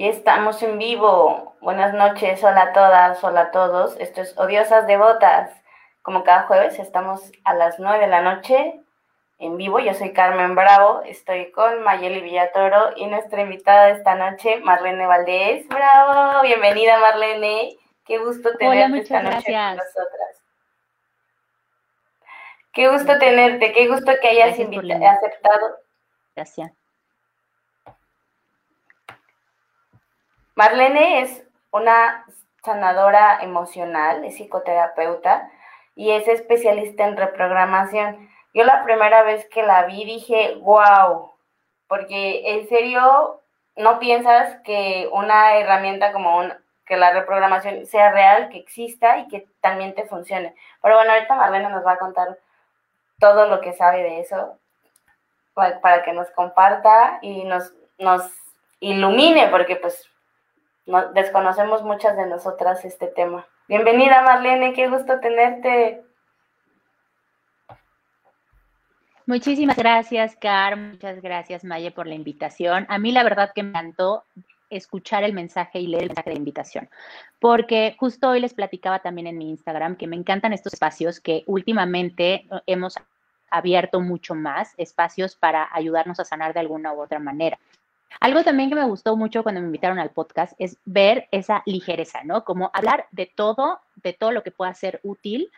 Y estamos en vivo. Buenas noches, hola a todas, hola a todos. Esto es Odiosas Devotas. Como cada jueves estamos a las 9 de la noche en vivo. Yo soy Carmen Bravo, estoy con Mayeli Villatoro y nuestra invitada de esta noche, Marlene Valdés. Bravo, bienvenida Marlene. Qué gusto tenerte esta noche con nosotras. Qué gusto tenerte, qué gusto que hayas aceptado. Gracias. Marlene es una sanadora emocional, es psicoterapeuta y es especialista en reprogramación. Yo la primera vez que la vi dije, wow, porque en serio no piensas que una herramienta como un, que la reprogramación sea real, que exista y que también te funcione. Pero bueno, ahorita Marlene nos va a contar todo lo que sabe de eso para, que nos comparta y nos, nos ilumine, porque pues desconocemos muchas de nosotras este tema. Bienvenida Marlene, qué gusto tenerte. Muchísimas gracias, Car. Muchas gracias, Maye, por la invitación. A mí la verdad que me encantó escuchar el mensaje y leer el mensaje de invitación, porque justo hoy les platicaba también en mi Instagram que me encantan estos espacios que últimamente hemos abierto mucho más, espacios para ayudarnos a sanar de alguna u otra manera. Algo también que me gustó mucho cuando me invitaron al podcast es ver esa ligereza, ¿no? Como hablar de todo, de todo lo que pueda ser útil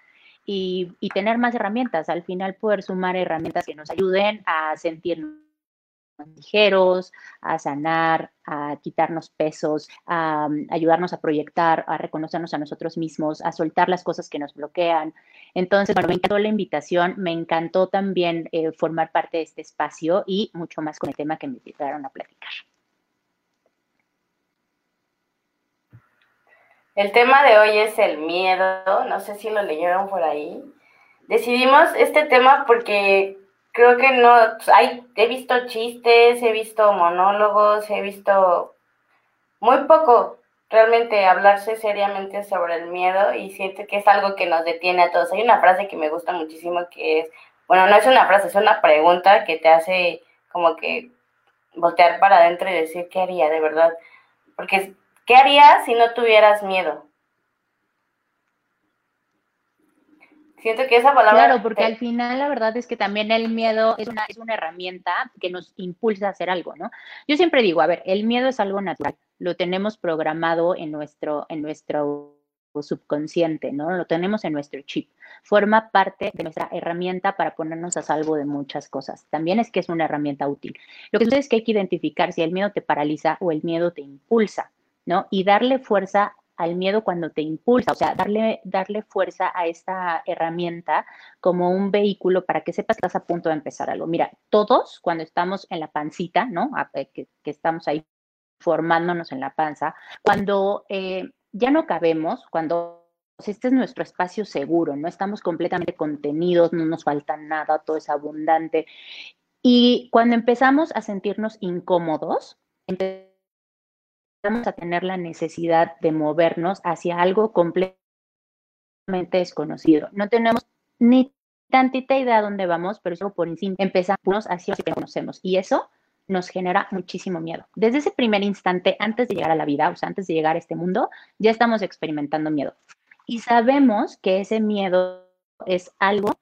y, tener más herramientas. Al final poder sumar herramientas que nos ayuden a sentirnos ligeros, a sanar, a quitarnos pesos, a, mm, ayudarnos a proyectar, a reconocernos a nosotros mismos, a soltar las cosas que nos bloquean. Entonces, bueno, me encantó la invitación, me encantó también eh, formar parte de este espacio y mucho más con el tema que me invitaron a platicar. El tema de hoy es el miedo, no sé si lo leyeron por ahí. Decidimos este tema porque creo que no, hay, he visto chistes, he visto monólogos, he visto muy poco realmente hablarse seriamente sobre el miedo y siento que es algo que nos detiene a todos. Hay una frase que me gusta muchísimo que es, bueno, no es una frase, es una pregunta que te hace como que voltear para adentro y decir qué haría de verdad. Porque, ¿qué harías si no tuvieras miedo? Siento que esa palabra... Claro, porque al final la verdad es que también el miedo es una, es una herramienta que nos impulsa a hacer algo, ¿no? Yo siempre digo, a ver, el miedo es algo natural, lo tenemos programado en nuestro, en nuestro subconsciente, ¿no? Lo tenemos en nuestro chip. Forma parte de nuestra herramienta para ponernos a salvo de muchas cosas. También es que es una herramienta útil. Lo que sucede es que hay que identificar si el miedo te paraliza o el miedo te impulsa, ¿no? Y darle fuerza al miedo cuando te impulsa, o sea, darle, darle fuerza a esta herramienta como un vehículo para que sepas que estás a punto de empezar algo. Mira, todos cuando estamos en la pancita, ¿no? Eh, que, estamos ahí formándonos en la panza, cuando eh, ya no cabemos, cuando este es nuestro espacio seguro, no estamos completamente contenidos, no nos falta nada, todo es abundante. Y cuando empezamos a sentirnos incómodos, empezamos vamos a tener la necesidad de movernos hacia algo completamente desconocido. No tenemos ni tantita idea de dónde vamos, pero eso por encima empezamos hacia lo que conocemos y eso nos genera muchísimo miedo. Desde ese primer instante, antes de llegar a la vida, o sea, antes de llegar a este mundo, ya estamos experimentando miedo. Y sabemos que ese miedo es algo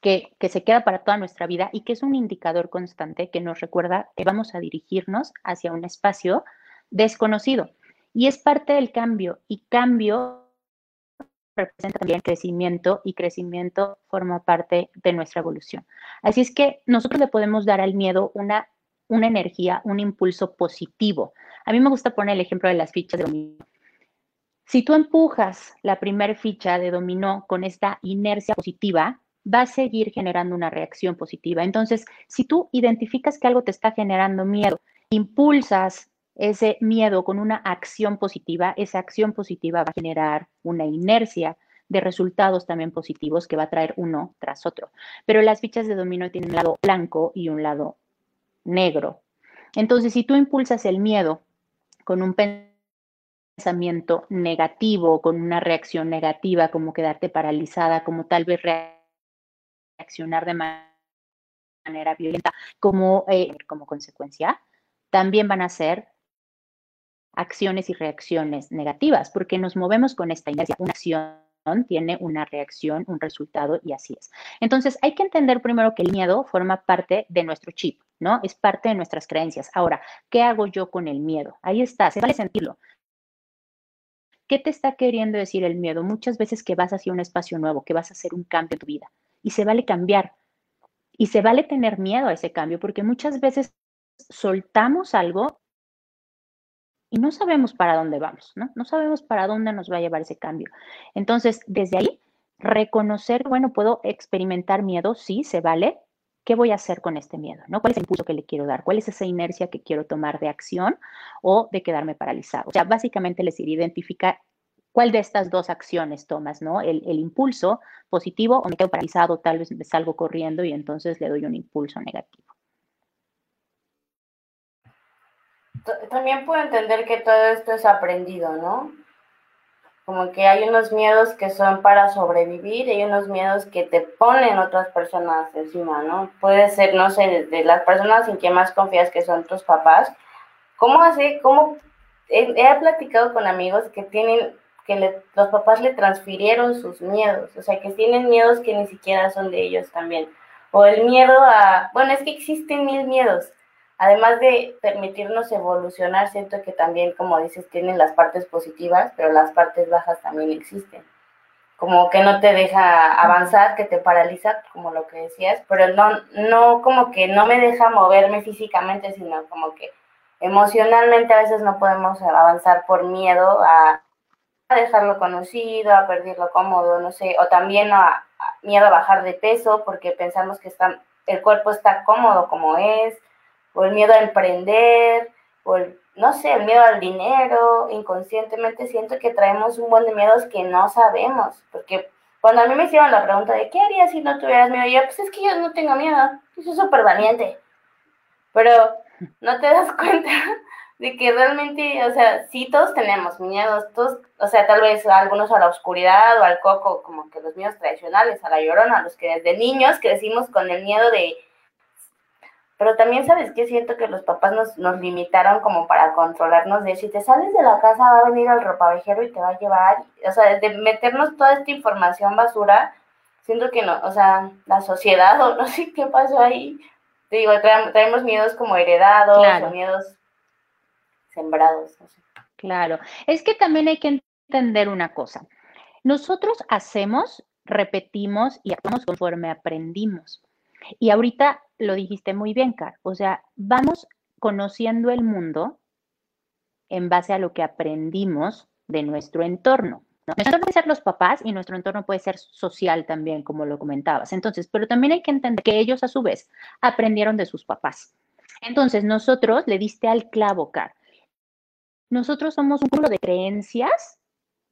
que, que, se queda para toda nuestra vida y que es un indicador constante que nos recuerda que vamos a dirigirnos hacia un espacio desconocido. Y es parte del cambio y cambio representa también crecimiento y crecimiento forma parte de nuestra evolución. Así es que nosotros le podemos dar al miedo una, una energía, un impulso positivo. A mí me gusta poner el ejemplo de las fichas de dominó. Si tú empujas la primera ficha de dominó con esta inercia positiva, va a seguir generando una reacción positiva. Entonces, si tú identificas que algo te está generando miedo impulsas ese miedo con una acción positiva, esa acción positiva va a generar una inercia de resultados también positivos que va a traer uno tras otro. Pero las fichas de dominó tienen un lado blanco y un lado negro. Entonces, si tú impulsas el miedo con un pensamiento negativo, con una reacción negativa, como quedarte paralizada, como tal vez reaccionar de manera violenta, como, eh, como consecuencia, también van a ser acciones y reacciones negativas, porque nos movemos con esta inercia. Una acción tiene una reacción, un resultado y así es. Entonces, hay que entender primero que el miedo forma parte de nuestro chip, ¿no? Es parte de nuestras creencias. Ahora, ¿qué hago yo con el miedo? Ahí está, se vale sentirlo. ¿Qué te está queriendo decir el miedo? Muchas veces que vas hacia un espacio nuevo, que vas a hacer un cambio en tu vida y se vale cambiar. Y se vale tener miedo a ese cambio porque muchas veces soltamos algo y no sabemos para dónde vamos, ¿no? No sabemos para dónde nos va a llevar ese cambio. Entonces, desde ahí, reconocer, bueno, puedo experimentar miedo, sí, se vale. ¿Qué voy a hacer con este miedo? ¿no? ¿Cuál es el impulso que le quiero dar? ¿Cuál es esa inercia que quiero tomar de acción o de quedarme paralizado? O sea, básicamente les identificar cuál de estas dos acciones tomas, ¿no? El, el, impulso positivo o me quedo paralizado, tal vez me salgo corriendo y entonces le doy un impulso negativo. También puedo entender que todo esto es aprendido, ¿no? Como que hay unos miedos que son para sobrevivir hay unos miedos que te ponen otras personas encima, ¿no? Puede ser, no sé, de las personas en que más confías que son tus papás. ¿Cómo hace, cómo, he, he platicado con amigos que tienen, que los papás le transfirieron sus miedos, o sea, que tienen miedos que ni siquiera son de ellos también. O el miedo a, bueno, es que existen mil miedos además de permitirnos evolucionar, siento que también, como dices, tienen las partes positivas, pero las partes bajas también existen. Como que no te deja avanzar, que te paraliza, como lo que decías, pero no, no como que no me deja moverme físicamente, sino como que emocionalmente a veces no podemos avanzar por miedo a, dejarlo conocido, a perderlo cómodo, no sé, o también a, miedo a bajar de peso porque pensamos que está, el cuerpo está cómodo como es, o el miedo a emprender, o el, no sé, el miedo al dinero, inconscientemente siento que traemos un buen de miedos que no sabemos, porque cuando a mí me hicieron la pregunta de qué harías si no tuvieras miedo, yo, pues es que yo no tengo miedo, yo soy súper valiente, pero no te das cuenta de que realmente, o sea, sí todos tenemos miedos, todos, o sea, tal vez algunos a la oscuridad o al coco, como que los miedos tradicionales, a la llorona, los que desde niños crecimos con el miedo de pero también sabes que siento que los papás nos, nos limitaron como para controlarnos de si te sales de la casa va a venir el ropavejero y te va a llevar, o sea, de meternos toda esta información basura, siento que no, o sea, la sociedad o no sé qué pasó ahí. Te digo, traemos, miedos como heredados o miedos sembrados. Claro, es que también hay que entender una cosa. Nosotros hacemos, repetimos y actuamos conforme aprendimos. Y ahorita lo dijiste muy bien, Car. O sea, vamos conociendo el mundo en base a lo que aprendimos de nuestro entorno. Nuestro entorno puede ser los papás y nuestro entorno puede ser social también, como lo comentabas. Entonces, pero también hay que entender que ellos a su vez aprendieron de sus papás. Entonces, nosotros le diste al clavo, Car. Nosotros somos un grupo de creencias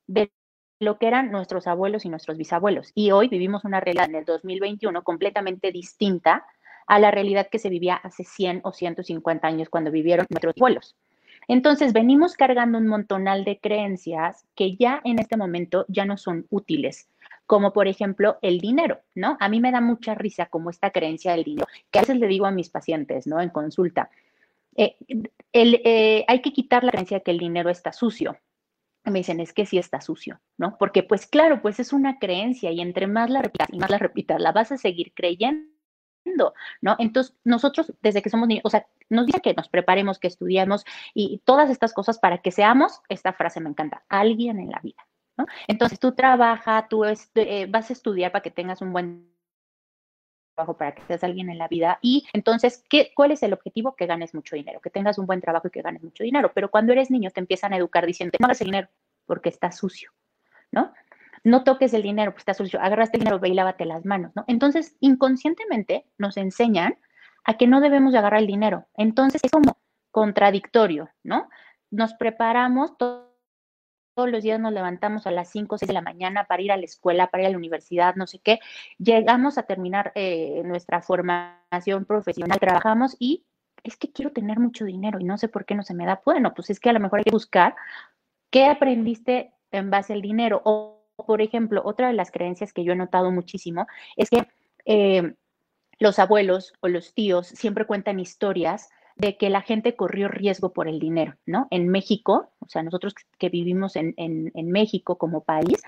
de lo que eran nuestros abuelos y nuestros bisabuelos. Y hoy vivimos una realidad en el 2021 completamente distinta a la realidad que se vivía hace 100 o 150 años cuando vivieron nuestros abuelos. Entonces, venimos cargando un montonal de creencias que ya en este momento ya no son útiles, como por ejemplo el dinero, ¿no? A mí me da mucha risa como esta creencia del dinero, que a veces le digo a mis pacientes, ¿no? En consulta, eh, eh, hay que quitar la creencia que el dinero está sucio, me dicen, es que sí está sucio, ¿no? Porque pues claro, pues es una creencia y entre más la repitas y más la repitas, la vas a seguir creyendo. ¿No? Entonces, nosotros desde que somos niños, o sea, nos dice que nos preparemos, que estudiamos y todas estas cosas para que seamos, esta frase me encanta, alguien en la vida, ¿no? Entonces, tú trabajas, tú este, vas a estudiar para que tengas un buen trabajo para que seas alguien en la vida. Y entonces, ¿qué, ¿cuál es el objetivo? Que ganes mucho dinero, que tengas un buen trabajo y que ganes mucho dinero. Pero cuando eres niño te empiezan a educar diciendo, no hagas el dinero porque está sucio, ¿no? No toques el dinero porque está sucio, agarraste el dinero, ve y lávate las manos, ¿no? Entonces, inconscientemente nos enseñan a que no debemos de agarrar el dinero. Entonces, es como, contradictorio, ¿no? Nos preparamos todos los días nos levantamos a las 5 o 6 de la mañana para ir a la escuela, para ir a la universidad, no sé qué. Llegamos a terminar eh, nuestra formación profesional, trabajamos y es que quiero tener mucho dinero y no sé por qué no se me da. Bueno, pues es que a lo mejor hay que buscar qué aprendiste en base al dinero. O, por ejemplo, otra de las creencias que yo he notado muchísimo es que eh, los abuelos o los tíos siempre cuentan historias de que la gente corrió riesgo por el dinero, ¿no? En México, o sea, nosotros que vivimos en, México como país,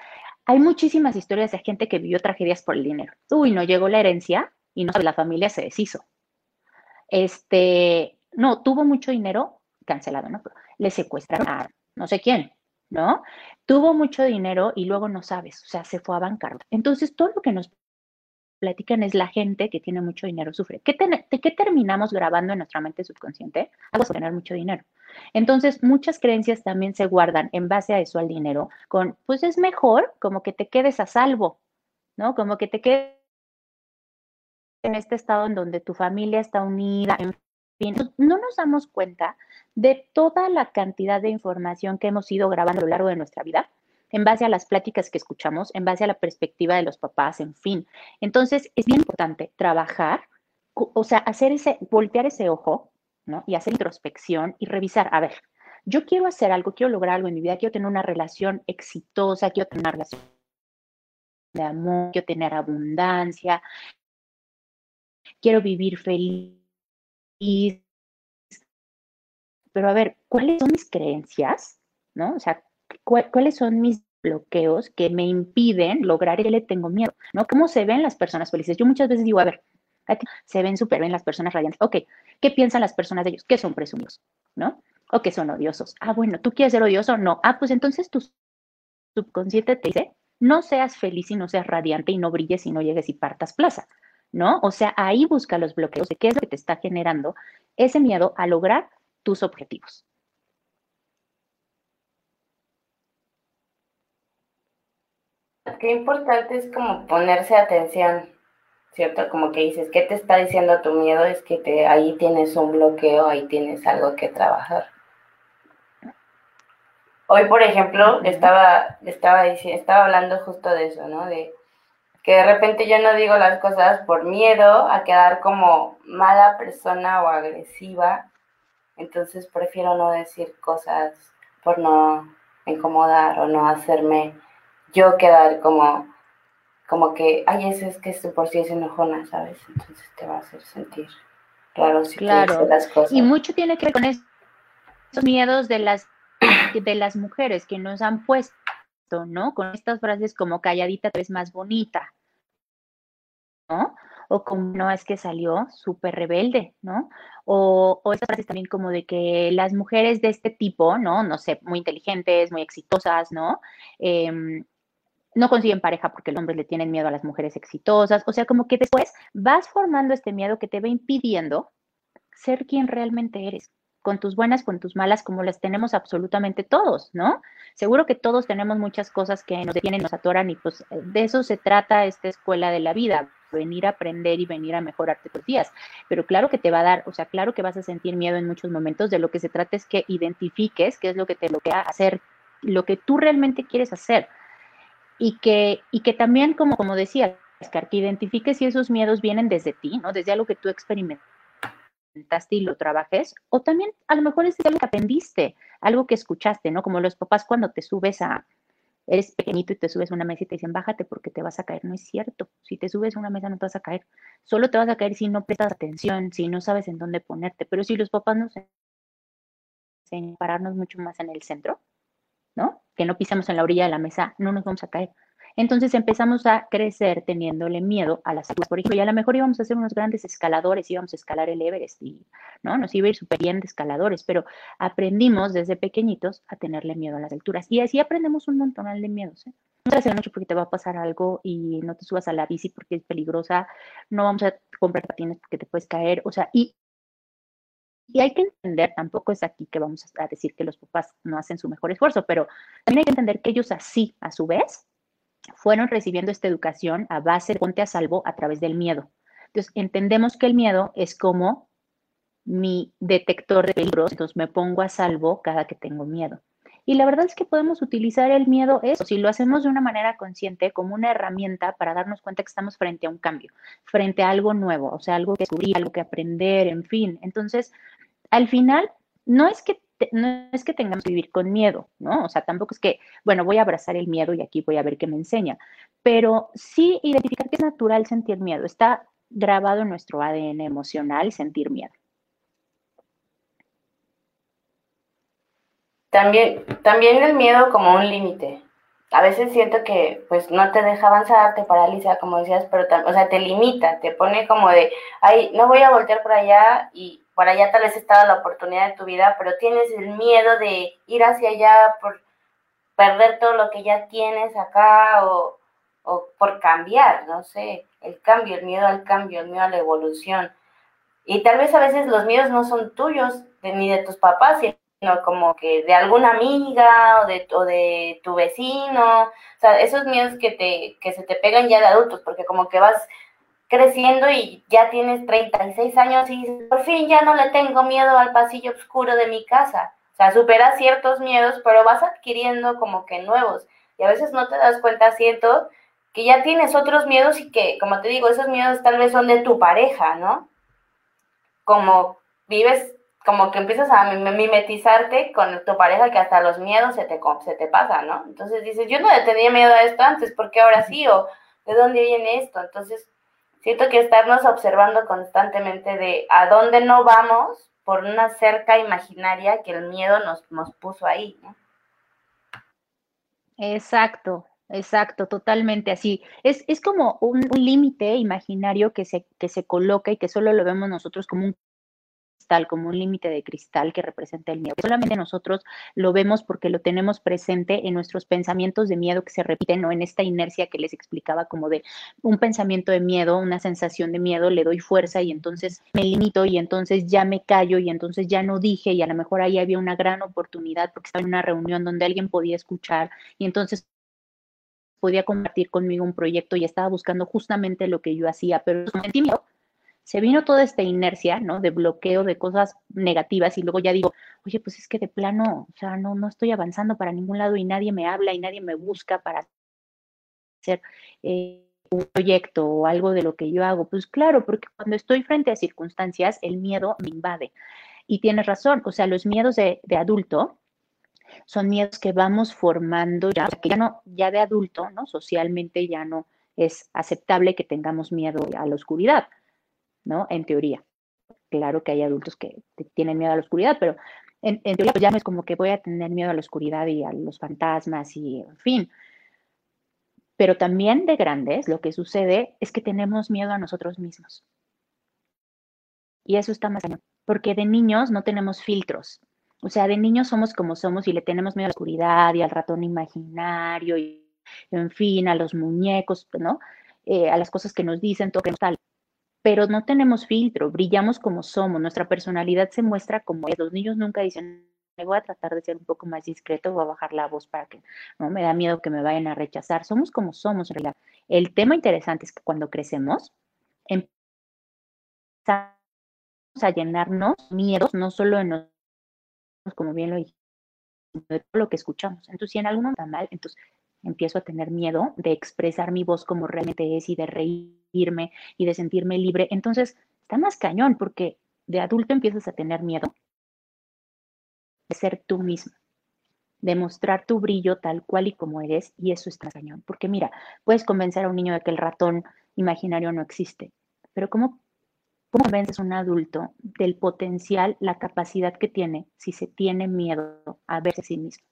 hay muchísimas historias de gente que vivió tragedias por el dinero. Uy, no llegó la herencia y no la familia se deshizo. Este, no, tuvo mucho dinero, cancelado, ¿no? le secuestraron a no sé quién, ¿no? Tuvo mucho dinero y luego no sabes, o sea, se fue a bancarrota. Entonces, todo lo que nos platican es la gente que tiene mucho dinero sufre. ¿Qué, ¿Qué terminamos grabando en nuestra mente subconsciente? Algo tener mucho dinero. Entonces, muchas creencias también se guardan en base a eso al dinero, con, pues es mejor como que te quedes a salvo, ¿no? Como que te quedes en este estado en donde tu familia está unida, no nos damos cuenta de toda la cantidad de información que hemos ido grabando a lo largo de nuestra vida en base a las pláticas que escuchamos, en base a la perspectiva de los papás, en fin. Entonces, es bien importante trabajar, o sea, hacer ese, voltear ese ojo, ¿no? Y hacer introspección y revisar, a ver, yo quiero hacer algo, quiero lograr algo en mi vida, quiero tener una relación exitosa, quiero tener una relación de amor, quiero tener abundancia, quiero vivir feliz. Pero a ver, ¿cuáles son mis creencias? ¿No? O sea, cuáles son mis bloqueos que me impiden lograr y le tengo miedo, ¿no? ¿Cómo se ven las personas felices? Yo muchas veces digo, a ver, se ven súper bien las personas radiantes. Ok, ¿qué piensan las personas de ellos? Que son presumidos, ¿no? O que son odiosos. Ah, bueno, ¿tú quieres ser odioso? No. Ah, pues entonces tu subconsciente te dice, no seas feliz y no seas radiante y no brilles y no llegues y partas plaza, ¿no? O sea, ahí busca los bloqueos de qué es lo que te está generando ese miedo a lograr tus objetivos. Qué importante es como ponerse atención, ¿cierto? Como que dices, ¿qué te está diciendo tu miedo? Es que te, ahí tienes un bloqueo, ahí tienes algo que trabajar. Hoy, por ejemplo, estaba, estaba, estaba hablando justo de eso, ¿no? De que de repente yo no digo las cosas por miedo a quedar como mala persona o agresiva. Entonces prefiero no decir cosas por no incomodar o no hacerme yo quedar como, como que, ay, eso es que por sí es enojona, ¿sabes? Entonces te va a hacer sentir raro si claro. las cosas. Y mucho tiene que ver con esos miedos de las, de las mujeres que nos han puesto, ¿no? Con estas frases como calladita te ves más bonita, ¿no? O como no es que salió súper rebelde, ¿no? O, o esas frases también como de que las mujeres de este tipo, ¿no? No sé, muy inteligentes, muy exitosas, ¿no? Eh, no consiguen pareja porque los hombres le tienen miedo a las mujeres exitosas. O sea, como que después vas formando este miedo que te va impidiendo ser quien realmente eres, con tus buenas, con tus malas, como las tenemos absolutamente todos, ¿no? Seguro que todos tenemos muchas cosas que nos detienen, nos atoran y pues eh, de eso se trata esta escuela de la vida, venir a aprender y venir a mejorarte tus días. Pero claro que te va a dar, o sea, claro que vas a sentir miedo en muchos momentos, de lo que se trata es que identifiques qué es lo que te bloquea hacer lo que tú realmente quieres hacer y que, y que también, como, como decía, que identifiques si esos miedos vienen desde ti, ¿no? Desde algo que tú experimentaste y lo trabajes, o también a lo mejor es algo que aprendiste, algo que escuchaste, ¿no? Como los papás cuando te subes a, eres pequeñito y te subes a una mesa y te dicen, bájate porque te vas a caer. No es cierto. Si te subes a una mesa no te vas a caer. Solo te vas a caer si no prestas atención, si no sabes en dónde ponerte. Pero si los papás nos enseñan a pararnos mucho más en el centro, ¿no? Que no pisemos en la orilla de la mesa, no nos vamos a caer. Entonces empezamos a crecer teniéndole miedo a las alturas. Por ejemplo, y a lo mejor íbamos a ser unos grandes escaladores, íbamos a escalar el Everest y ¿no? nos iba a ir súper bien de escaladores, pero aprendimos desde pequeñitos a tenerle miedo a las alturas. Y así aprendemos un montón de miedos. ¿eh? No te hacer mucho porque te va a pasar algo y no te subas a la bici porque es peligrosa, no vamos a comprar patines porque te puedes caer, o sea, y y hay que entender, tampoco es aquí que vamos a decir que los papás no hacen su mejor esfuerzo, pero también hay que entender que ellos así, a su vez, fueron recibiendo esta educación a base de ponte a salvo a través del miedo. Entonces, entendemos que el miedo es como mi detector de peligros, entonces me pongo a salvo cada que tengo miedo. Y la verdad es que podemos utilizar el miedo, eso, si lo hacemos de una manera consciente, como una herramienta para darnos cuenta que estamos frente a un cambio, frente a algo nuevo, o sea, algo que descubrir, algo que aprender, en fin. Entonces, al final, no es que no es que tengamos que vivir con miedo, ¿no? O sea, tampoco es que, bueno, voy a abrazar el miedo y aquí voy a ver qué me enseña, pero sí identificar que es natural sentir miedo, está grabado en nuestro ADN emocional sentir miedo. También, también el miedo como un límite. A veces siento que pues no te deja avanzar, te paraliza, como decías, pero o sea, te limita, te pone como de, ay, no voy a voltear por allá y por allá tal vez estaba la oportunidad de tu vida, pero tienes el miedo de ir hacia allá por perder todo lo que ya tienes acá o, o por cambiar, no sé, el cambio, el miedo al cambio, el miedo a la evolución. Y tal vez a veces los miedos no son tuyos ni de tus papás, como que de alguna amiga o de, o de tu vecino, o sea, esos miedos que, te, que se te pegan ya de adultos, porque como que vas creciendo y ya tienes 36 años y por fin ya no le tengo miedo al pasillo oscuro de mi casa. O sea, superas ciertos miedos, pero vas adquiriendo como que nuevos. Y a veces no te das cuenta, siento, que ya tienes otros miedos y que, como te digo, esos miedos tal vez son de tu pareja, ¿no? Como vives como que empiezas a mimetizarte con tu pareja que hasta los miedos se te, se te pasan, ¿no? Entonces dices, yo no le tenía miedo a esto antes, ¿por qué ahora sí? ¿O de dónde viene esto? Entonces, siento que estarnos observando constantemente de a dónde no vamos por una cerca imaginaria que el miedo nos, nos puso ahí. Exacto, exacto, totalmente así. Es, es como un, un límite imaginario que se, que se coloca y que solo lo vemos nosotros como un como un límite de cristal que representa el miedo. Solamente nosotros lo vemos porque lo tenemos presente en nuestros pensamientos de miedo que se repiten, ¿no? En esta inercia que les explicaba como de un pensamiento de miedo, una sensación de miedo, le doy fuerza y entonces me limito y entonces ya me callo y entonces ya no dije y a lo mejor ahí había una gran oportunidad porque estaba en una reunión donde alguien podía escuchar y entonces podía compartir conmigo un proyecto y estaba buscando justamente lo que yo hacía, pero sentí miedo se vino toda esta inercia, ¿no? De bloqueo de cosas negativas y luego ya digo, oye, pues es que de plano, o sea, no, no estoy avanzando para ningún lado y nadie me habla y nadie me busca para hacer eh, un proyecto o algo de lo que yo hago. Pues claro, porque cuando estoy frente a circunstancias, el miedo me invade. Y tienes razón, o sea, los miedos de, de adulto son miedos que vamos formando ya, que ya no, ya de adulto, ¿no? Socialmente ya no es aceptable que tengamos miedo a la oscuridad ¿no? En teoría. Claro que hay adultos que tienen miedo a la oscuridad, pero en, teoría pues ya como que voy a tener miedo a la oscuridad y a los fantasmas y en fin. Pero también de grandes lo que sucede es que tenemos miedo a nosotros mismos. Y eso está más allá, porque de niños no tenemos filtros. O sea, de niños somos como somos y le tenemos miedo a la oscuridad y al ratón imaginario y, en fin, a los muñecos, ¿no? Eh, a las cosas que nos dicen, todo que nos tal pero no tenemos filtro, brillamos como somos, nuestra personalidad se muestra como es. Los niños nunca dicen, me voy a tratar de ser un poco más discreto, voy a bajar la voz para que no me da miedo que me vayan a rechazar. Somos como somos en realidad. El tema interesante es que cuando crecemos, empezamos a llenarnos miedos, no solo en nosotros, como bien lo dije, de todo lo que escuchamos. Entonces, si en alguno está mal, entonces empiezo a tener miedo de expresar mi voz como realmente es y de reírme y de sentirme libre. Entonces, está más cañón porque de adulto empiezas a tener miedo de ser tú mismo, de mostrar tu brillo tal cual y como eres y eso está cañón. Porque mira, puedes convencer a un niño de que el ratón imaginario no existe, pero ¿cómo, cómo convences a un adulto del potencial, la capacidad que tiene si se tiene miedo a verse a sí mismo?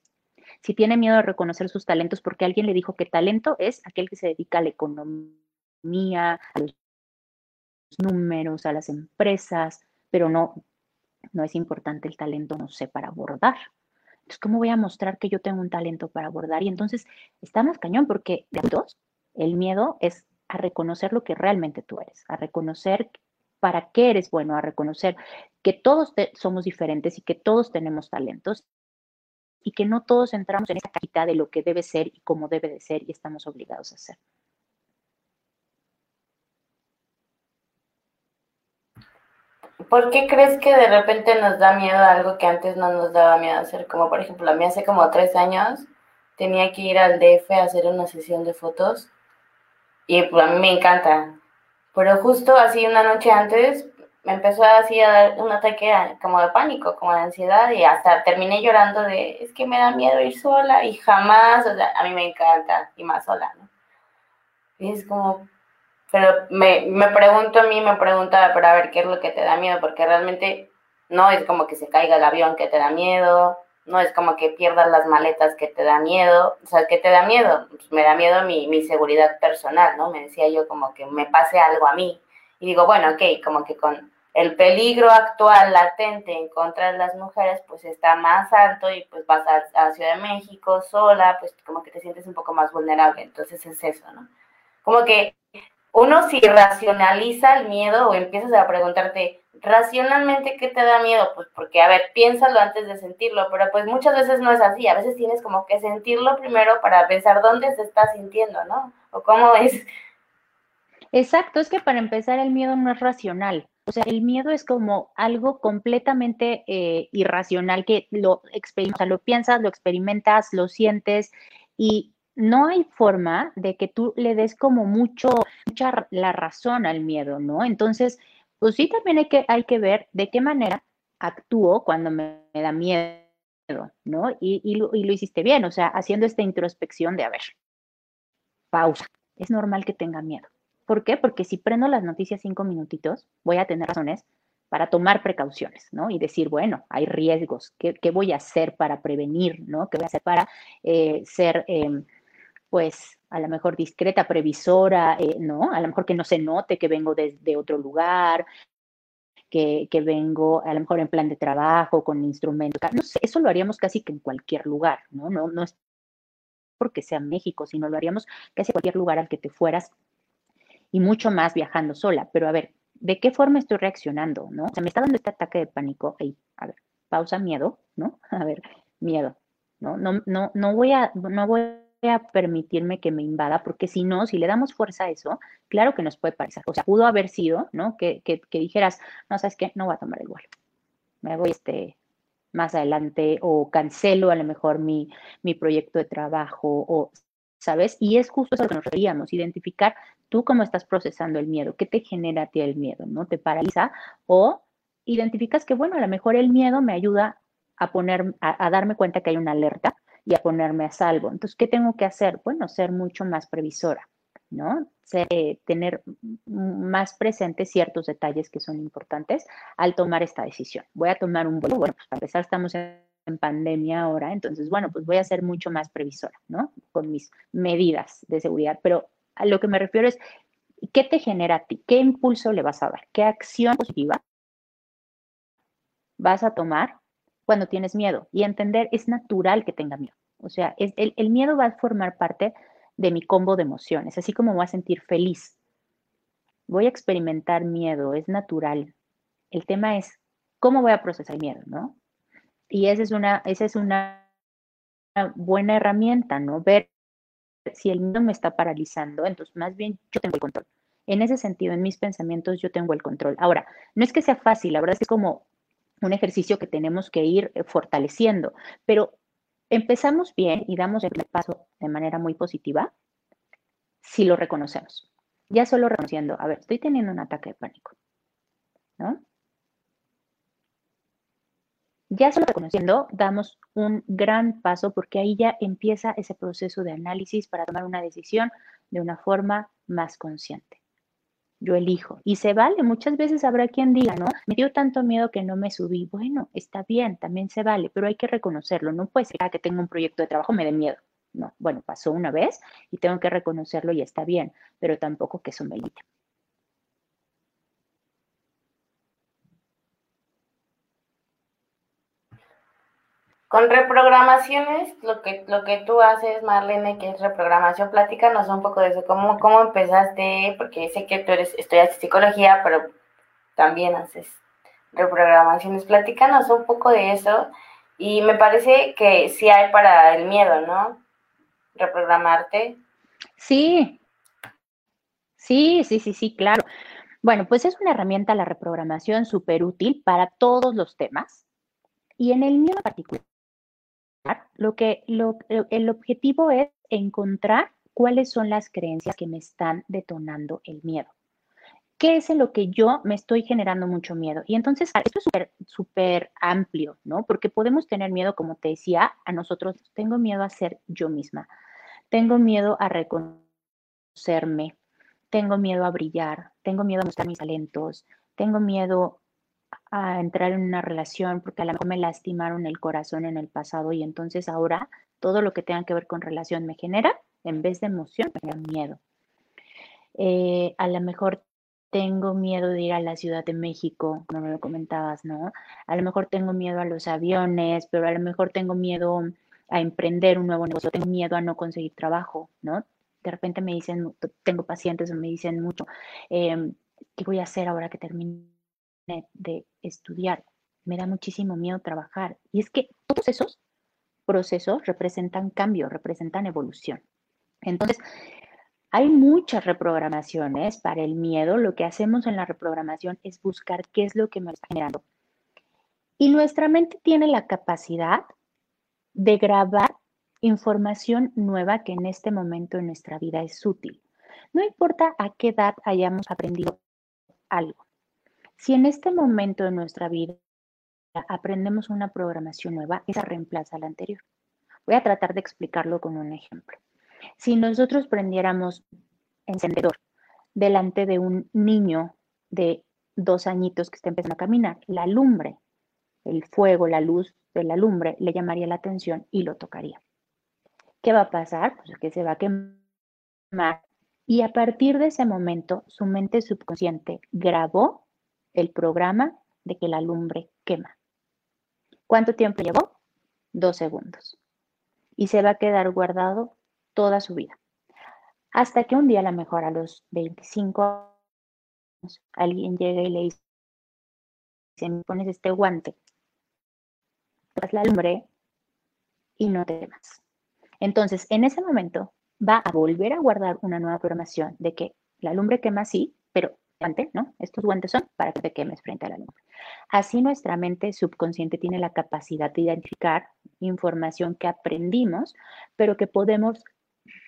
Si tiene miedo de reconocer sus talentos porque alguien le dijo que talento es aquel que se dedica a la economía, a los números, a las empresas, pero no, no es importante el talento, no sé, para abordar. Entonces, ¿cómo voy a mostrar que yo tengo un talento para abordar? Y entonces está más cañón porque de adultos el miedo es a reconocer lo que realmente tú eres, a reconocer para qué eres bueno, a reconocer que todos somos diferentes y que todos tenemos talentos y que no todos entramos en esa cajita de lo que debe ser y cómo debe de ser y estamos obligados a hacer. ¿por qué crees que de repente nos da miedo algo que antes no nos daba miedo hacer? Como por ejemplo, a mí hace como tres años tenía que ir al DF a hacer una sesión de fotos y pues, a mí me encanta. Pero justo así una noche antes me empezó así a dar un ataque como de pánico, como de ansiedad y hasta terminé llorando de, es que me da miedo ir sola y jamás, o sea, a mí me encanta ir más sola, ¿no? Y es como, pero me, me pregunto a mí, me preguntaba, pero a ver, ¿qué es lo que te da miedo? Porque realmente no es como que se caiga el avión que te da miedo, no es como que pierdas las maletas que te da miedo, o sea, ¿qué te da miedo? Pues me da miedo mi, mi seguridad personal, ¿no? Me decía yo como que me pase algo a mí. Y digo, bueno, ok, como que con el peligro actual latente en contra de las mujeres pues está más alto y pues vas a, Ciudad de México sola, pues como que te sientes un poco más vulnerable. Entonces es eso, ¿no? Como que uno si racionaliza el miedo o empiezas a preguntarte racionalmente qué te da miedo, pues porque, a ver, piénsalo antes de sentirlo, pero pues muchas veces no es así, a veces tienes como que sentirlo primero para pensar dónde se está sintiendo, ¿no? O cómo es. Exacto, es que para empezar el miedo no es racional. O sea, el miedo es como algo completamente eh, irracional que lo, o lo piensas, lo experimentas, lo sientes y no hay forma de que tú le des como mucho, mucha la razón al miedo, ¿no? Entonces, pues sí, también hay que, hay que ver de qué manera actúo cuando me, da miedo, ¿no? Y, y, lo, y lo hiciste bien, o sea, haciendo esta introspección de, a ver, pausa, es normal que tenga miedo. ¿Por qué? Porque si prendo las noticias cinco minutitos, voy a tener razones para tomar precauciones, ¿no? Y decir, bueno, hay riesgos, ¿qué, qué voy a hacer para prevenir, ¿no? ¿Qué voy a hacer para eh, ser... Eh, pues a lo mejor discreta, previsora, eh, ¿no? A lo mejor que no se note que vengo desde otro lugar, que, que, vengo a lo mejor en plan de trabajo, con instrumentos. No sé, eso lo haríamos casi que en cualquier lugar, ¿no? No, no es porque sea México, sino lo haríamos casi en cualquier lugar al que te fueras y mucho más viajando sola. Pero a ver, ¿de qué forma estoy reaccionando, no? O sea, me está dando este ataque de pánico. A ver, pausa, miedo, ¿no? A ver, miedo, ¿no? No, no, no voy a, no voy a permitirme que me invada, porque si no, si le damos fuerza a eso, claro que nos puede parecer. O sea, pudo haber sido, ¿no? Que, que, que dijeras, no, ¿sabes qué? No voy a tomar el vuelo. Me voy este, más adelante o cancelo a lo mejor mi, mi proyecto de trabajo o, ¿sabes? Y es justo eso que nos referíamos, identificar tú cómo estás procesando el miedo, qué te genera a ti el miedo, ¿no? ¿Te paraliza? O identificas que, bueno, a lo mejor el miedo me ayuda a poner, a, darme cuenta que hay una alerta y a ponerme a salvo. Entonces, ¿qué tengo que hacer? Bueno, ser mucho más previsora, ¿no? Tener más presentes ciertos detalles que son importantes al tomar esta decisión. Voy a tomar un vuelo, bueno, pues para empezar estamos en en pandemia ahora, entonces, bueno, pues voy a ser mucho más previsora, ¿no? Con mis medidas de seguridad, pero a lo que me refiero es, ¿qué te genera a ti? ¿Qué impulso le vas a dar? ¿Qué acción positiva vas a tomar cuando tienes miedo y entender es natural que tenga miedo. O sea, es, el, miedo va a formar parte de mi combo de emociones, así como voy a sentir feliz. Voy a experimentar miedo, es natural. El tema es cómo voy a procesar miedo, ¿no? Y esa es una, esa es una buena herramienta, ¿no? Ver si el miedo me está paralizando, entonces más bien yo tengo el control. En ese sentido, en mis pensamientos yo tengo el control. Ahora, no es que sea fácil, la verdad es que es como un ejercicio que tenemos que ir eh, fortaleciendo, pero empezamos bien y damos el paso de manera muy positiva si lo reconocemos. Ya solo reconociendo, a ver, estoy teniendo un ataque de pánico, ¿no? Ya solo reconociendo, damos un gran paso porque ahí ya empieza ese proceso de análisis para tomar una decisión de una forma más consciente yo elijo. Y se vale, muchas veces habrá quien diga, ¿no? Me dio tanto miedo que no me subí. Bueno, está bien, también se vale, pero hay que reconocerlo. No puede ser que tengo un proyecto de trabajo me dé miedo. No, bueno, pasó una vez y tengo que reconocerlo y está bien, pero tampoco que eso me limite. Con reprogramaciones, lo que, lo que tú haces, Marlene, que es reprogramación, platícanos un poco de eso, cómo, cómo empezaste, porque sé que tú eres, estudiaste psicología, pero también haces reprogramaciones, platícanos un poco de eso, y me parece que sí hay para el miedo, ¿no? Reprogramarte. Sí, sí, sí, sí, sí, claro. Bueno, pues es una herramienta la reprogramación súper útil para todos los temas. Y en el mío en particular, lo que, lo, el objetivo es encontrar cuáles son las creencias que me están detonando el miedo. ¿Qué es en lo que yo me estoy generando mucho miedo? Y entonces, esto es súper, súper amplio, ¿no? Porque podemos tener miedo, como te decía, a nosotros, tengo miedo a ser yo misma, tengo miedo a reconocerme, tengo miedo a brillar, tengo miedo a mostrar mis talentos, tengo miedo a entrar en una relación porque a lo mejor me lastimaron el corazón en el pasado y entonces ahora todo lo que tenga que ver con relación me genera, en vez de emoción, me genera miedo. Eh, a lo mejor tengo miedo de ir a la Ciudad de México, como me lo comentabas, ¿no? A lo mejor tengo miedo a los aviones, pero a lo mejor tengo miedo a emprender un nuevo negocio, tengo miedo a no conseguir trabajo, ¿no? De repente me dicen, tengo pacientes o me dicen mucho, em, ¿qué voy a hacer ahora que termine de estudiar? Me da muchísimo miedo trabajar. Y es que todos esos procesos representan cambio, representan evolución. Entonces, hay muchas reprogramaciones para el miedo. Lo que hacemos en la reprogramación es buscar qué es lo que me está generando. Y nuestra mente tiene la capacidad de grabar información nueva que en este momento en nuestra vida es útil. No importa a qué edad hayamos aprendido algo. Si en este momento de nuestra vida aprendemos una programación nueva, esa reemplaza la anterior. Voy a tratar de explicarlo con un ejemplo. Si nosotros prendiéramos encendedor delante de un niño de dos añitos que está empezando a caminar, la lumbre, el fuego, la luz de la lumbre le llamaría la atención y lo tocaría. ¿Qué va a pasar? Pues que se va a quemar y a partir de ese momento su mente subconsciente grabó el programa de que la lumbre quema. ¿Cuánto tiempo llevó? Dos segundos. Y se va a quedar guardado toda su vida. Hasta que un día, a lo mejor a los 25 años, alguien llega y le dice, me pones este guante, tras la lumbre y no te temas. Entonces, en ese momento va a volver a guardar una nueva programación de que la lumbre quema sí, pero ¿no? Estos guantes son para que te quemes frente a la lumbre. Así nuestra mente subconsciente tiene la capacidad de identificar información que aprendimos, pero que podemos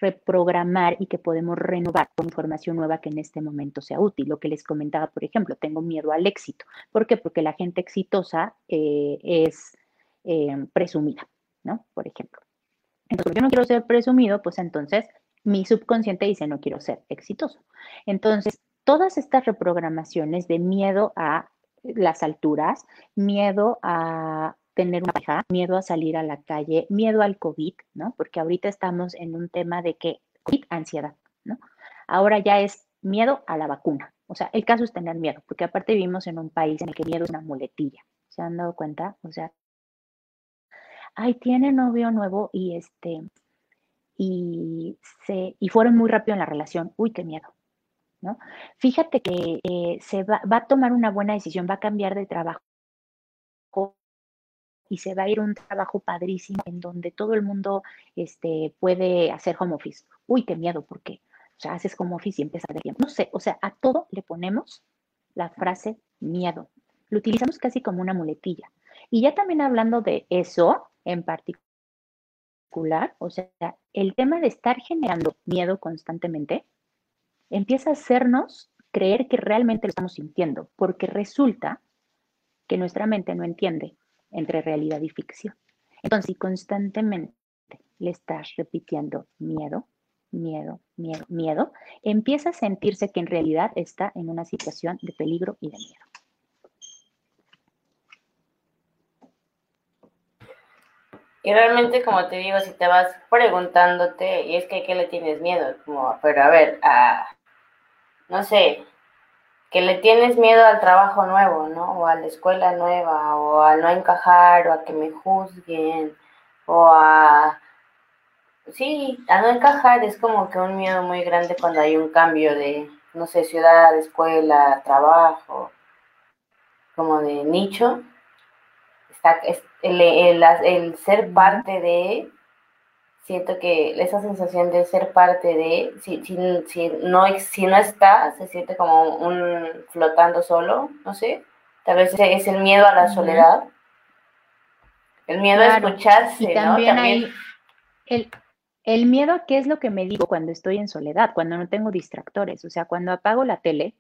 reprogramar y que podemos renovar con información nueva que en este momento sea útil. Lo que les comentaba, por ejemplo, tengo miedo al éxito. ¿Por qué? Porque la gente exitosa eh, es eh, presumida, ¿no? Por ejemplo. Entonces, yo no quiero ser presumido, pues entonces mi subconsciente dice no quiero ser exitoso. Entonces, todas estas reprogramaciones de miedo a las alturas, miedo a tener una pareja, miedo a salir a la calle, miedo al COVID, ¿no? Porque ahorita estamos en un tema de que COVID, ansiedad, ¿no? Ahora ya es miedo a la vacuna. O sea, el caso es tener miedo, porque aparte vivimos en un país en el que miedo es una muletilla. ¿Se han dado cuenta? O sea, ay, tiene novio nuevo y este, y se, y fueron muy rápido en la relación. Uy, qué miedo, ¿no? Fíjate que eh, se va, va, a tomar una buena decisión, va a cambiar de trabajo y se va a ir un trabajo padrísimo en donde todo el mundo este, puede hacer home office. Uy, qué miedo, porque o sea, haces home office y empiezas a tiempo. No sé, o sea, a todo le ponemos la frase miedo. Lo utilizamos casi como una muletilla. Y ya también hablando de eso en particular, o sea, el tema de estar generando miedo constantemente empieza a hacernos creer que realmente lo estamos sintiendo, porque resulta que nuestra mente no entiende entre realidad y ficción. Entonces, si constantemente le estás repitiendo miedo, miedo, miedo, miedo, empieza a sentirse que en realidad está en una situación de peligro y de miedo. Y realmente, como te digo, si te vas preguntándote, y es que ¿qué le tienes miedo? Como, pero a ver, a, no sé, que le tienes miedo al trabajo nuevo, ¿no? O a la escuela nueva, o a no encajar, o a que me juzguen, o a... Sí, a no encajar es como que un miedo muy grande cuando hay un cambio de, no sé, ciudad, escuela, trabajo, como de nicho. El, el, el ser parte de siento que esa sensación de ser parte de, si, si, si, no, si no está, se siente como un flotando solo, no sé, tal vez es el miedo a la soledad, el miedo a escucharse, y también Hay el, el miedo a qué es lo que me digo cuando estoy en soledad, cuando no tengo distractores, o sea, cuando apago la tele,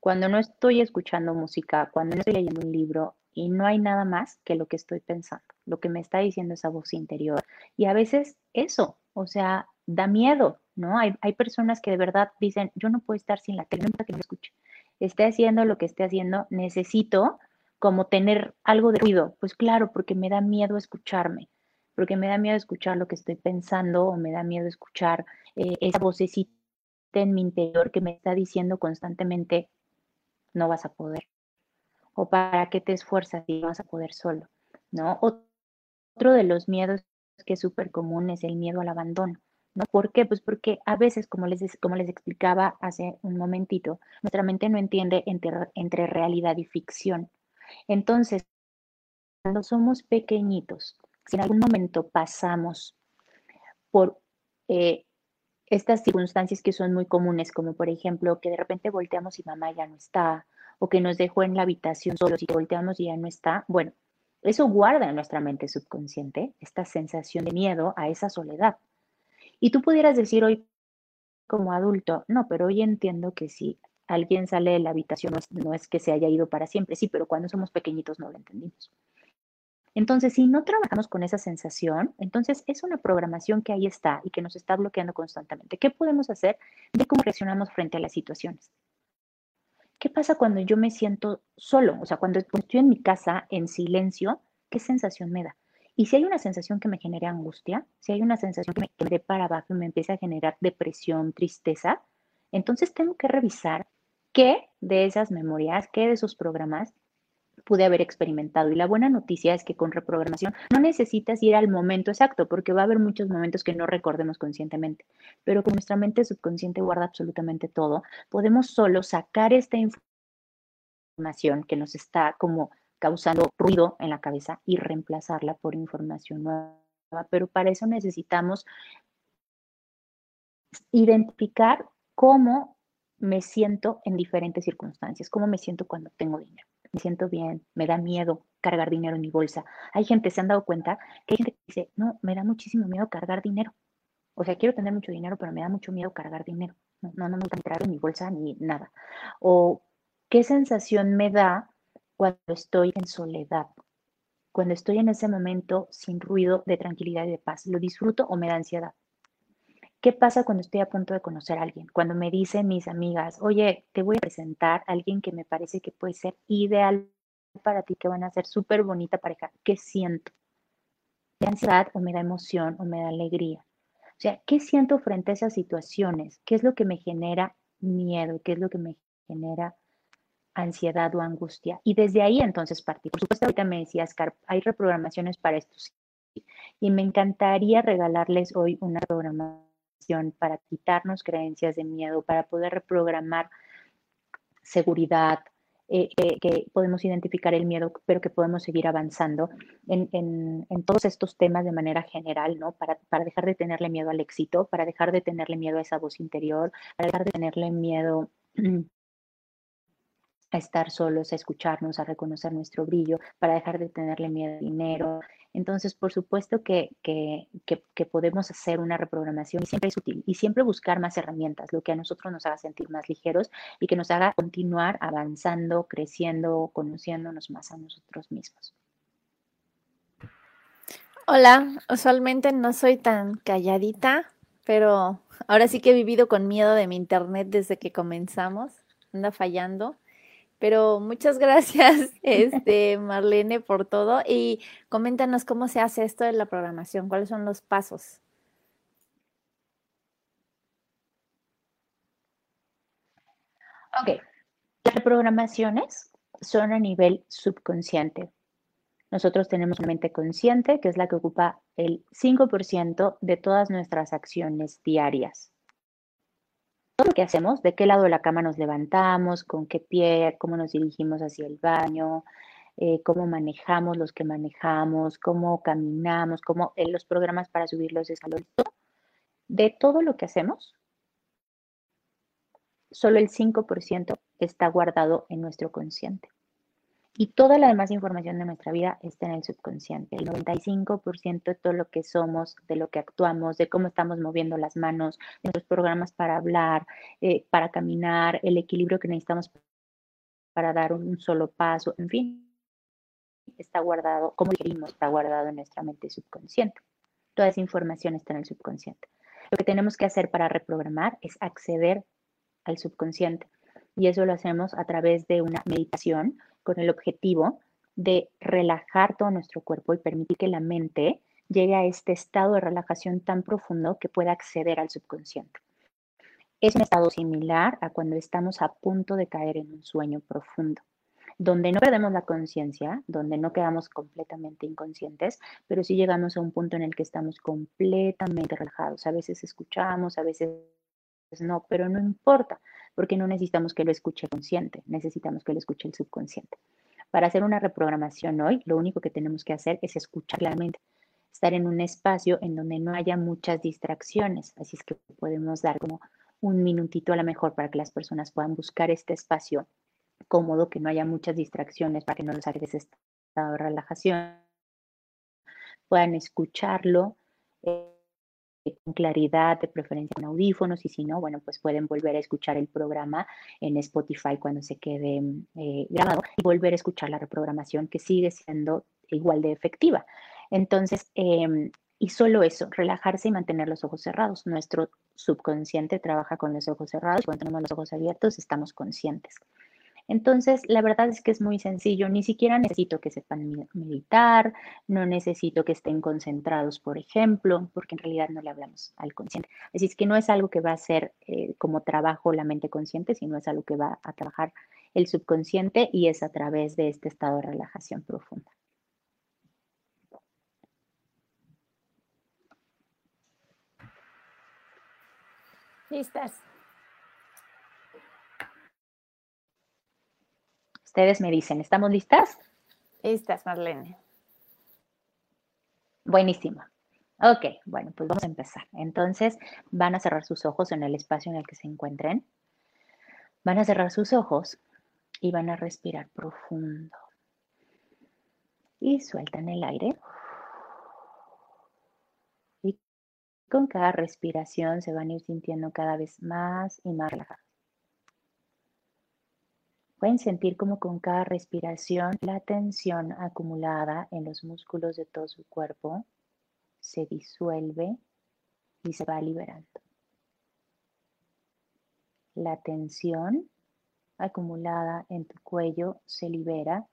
cuando no estoy escuchando música, cuando no estoy leyendo un libro y no hay nada más que lo que estoy pensando, lo que me está diciendo esa voz interior. Y a veces eso, o sea, da miedo, ¿no? Hay, hay personas que de verdad dicen, yo no puedo estar sin la tele, no que me escuche. Esté haciendo lo que esté haciendo, necesito como tener algo de ruido. Pues claro, porque me da miedo escucharme, porque me da miedo escuchar lo que estoy pensando o me da miedo escuchar eh, esa vocecita en mi interior que me está diciendo constantemente, no vas a poder. O para qué te esfuerzas si vas a poder solo, ¿no? Otro de los miedos que es súper común es el miedo al abandono. ¿No? ¿Por qué? Pues porque a veces, como les, como les explicaba hace un momentito, nuestra mente no entiende entre, realidad y ficción. Entonces, cuando somos pequeñitos, si en algún momento pasamos por eh, estas circunstancias que son muy comunes, como por ejemplo que de repente volteamos y mamá ya no está, o que nos dejó en la habitación solos y volteamos y ya no está, bueno, eso guarda en nuestra mente subconsciente esta sensación de miedo a esa soledad. Y tú pudieras decir hoy como adulto, no, pero hoy entiendo que si alguien sale de la habitación no es, que se haya ido para siempre, sí, pero cuando somos pequeñitos no lo entendimos. Entonces, si no trabajamos con esa sensación, entonces es una programación que ahí está y que nos está bloqueando constantemente. ¿Qué podemos hacer de cómo reaccionamos frente a las situaciones? ¿Qué pasa cuando yo me siento solo? O sea, cuando estoy en mi casa en silencio, ¿qué sensación me da? Y si hay una sensación que me genere angustia, si hay una sensación que me, que para abajo y me empieza a generar depresión, tristeza, entonces tengo que revisar qué de esas memorias, qué de esos programas pude haber experimentado. Y la buena noticia es que con reprogramación no necesitas ir al momento exacto, porque va a haber muchos momentos que no recordemos conscientemente. Pero con nuestra mente subconsciente guarda absolutamente todo, podemos solo sacar esta información que nos está como causando ruido en la cabeza y reemplazarla por información nueva. Pero para eso necesitamos identificar cómo me siento en diferentes circunstancias, cómo me siento cuando tengo dinero me siento bien, me da miedo cargar dinero en mi bolsa. Hay gente, se han dado cuenta, que hay gente que dice, no, me da muchísimo miedo cargar dinero. O sea, quiero tener mucho dinero, pero me da mucho miedo cargar dinero. No, no, no me gusta entrar en mi bolsa ni nada. O qué sensación me da cuando estoy en soledad, cuando estoy en ese momento sin ruido de tranquilidad y de paz. ¿Lo disfruto o me da ansiedad? ¿Qué pasa cuando estoy a punto de conocer a alguien? Cuando me dicen mis amigas, oye, te voy a presentar a alguien que me parece que puede ser ideal para ti, que van a ser súper bonita pareja. ¿Qué siento? ¿Me da ansiedad o me da emoción o me da alegría? O sea, ¿qué siento frente a esas situaciones? ¿Qué es lo que me genera miedo? ¿Qué es lo que me genera ansiedad o angustia? Y desde ahí entonces partir. Por supuesto, ahorita me decías, Carp, hay reprogramaciones para esto. Y me encantaría regalarles hoy una programación para quitarnos creencias de miedo, para poder reprogramar seguridad, eh, que, podemos identificar el miedo, pero que podemos seguir avanzando en, en, todos estos temas de manera general, ¿no? Para, para, dejar de tenerle miedo al éxito, para dejar de tenerle miedo a esa voz interior, para dejar de tenerle miedo a estar solos, a escucharnos, a reconocer nuestro brillo, para dejar de tenerle miedo al dinero, entonces, por supuesto que, podemos hacer una reprogramación y siempre es útil y siempre buscar más herramientas, lo que a nosotros nos haga sentir más ligeros y que nos haga continuar avanzando, creciendo, conociéndonos más a nosotros mismos. Hola, usualmente no soy tan calladita, pero ahora sí que he vivido con miedo de mi internet desde que comenzamos. Anda fallando. Pero muchas gracias, este, Marlene, por todo. Y coméntanos cómo se hace esto de la programación, cuáles son los pasos. Ok, las reprogramaciones son a nivel subconsciente. Nosotros tenemos una mente consciente, que es la que ocupa el 5% de todas nuestras acciones diarias todo lo que hacemos, de qué lado de la cama nos levantamos, con qué pie, cómo nos dirigimos hacia el baño, eh, cómo manejamos los que manejamos, cómo caminamos, cómo eh, los programas para subir los escalones. De todo lo que hacemos, solo el 5% está guardado en nuestro consciente. Y toda la demás información de nuestra vida está en el subconsciente. El 95% de todo lo que somos, de lo que actuamos, de cómo estamos moviendo las manos, de nuestros programas para hablar, eh, para caminar, el equilibrio que necesitamos para dar un solo paso, en fin, está guardado, como dijimos, está guardado en nuestra mente subconsciente. Toda esa información está en el subconsciente. Lo que tenemos que hacer para reprogramar es acceder al subconsciente. Y eso lo hacemos a través de una meditación con el objetivo de relajar todo nuestro cuerpo y permitir que la mente llegue a este estado de relajación tan profundo que pueda acceder al subconsciente. Es un estado similar a cuando estamos a punto de caer en un sueño profundo, donde no perdemos la conciencia, donde no quedamos completamente inconscientes, pero sí llegamos a un punto en el que estamos completamente relajados. A veces escuchamos, a veces no, pero no importa, porque no necesitamos que lo escuche el consciente, necesitamos que lo escuche el subconsciente. Para hacer una reprogramación hoy, lo único que tenemos que hacer es escuchar la mente, estar en un espacio en donde no haya muchas distracciones. Así es que podemos dar como un minutito a lo mejor para que las personas puedan buscar este espacio cómodo, que no haya muchas distracciones para que no los saque ese estado de relajación, puedan escucharlo. Eh, con claridad, de preferencia en audífonos, y si no, bueno, pues pueden volver a escuchar el programa en Spotify cuando se quede eh, grabado y volver a escuchar la reprogramación que sigue siendo igual de efectiva. Entonces, em, y solo eso, relajarse y mantener los ojos cerrados. Nuestro subconsciente trabaja con los ojos cerrados. Cuando tenemos los ojos abiertos, estamos conscientes. Entonces, la verdad es que es muy sencillo, ni siquiera necesito que sepan meditar, no necesito que estén concentrados, por ejemplo, porque en realidad no le hablamos al consciente. Así es que no es algo que va a ser eh, como trabajo la mente consciente, sino es algo que va a trabajar el subconsciente y es a través de este estado de relajación profunda. Listas. Ustedes me dicen, ¿estamos listas? Listas, Marlene. Buenísimo. Ok, bueno, pues vamos a empezar. Entonces, van a cerrar sus ojos en el espacio en el que se encuentren. Van a cerrar sus ojos y van a respirar profundo. Y sueltan el aire. Y con cada respiración se van a ir sintiendo cada vez más y más relajados. Pueden sentir como con cada respiración la tensión acumulada en los músculos de todo su cuerpo se disuelve y se va liberando. La tensión acumulada en tu cuello se libera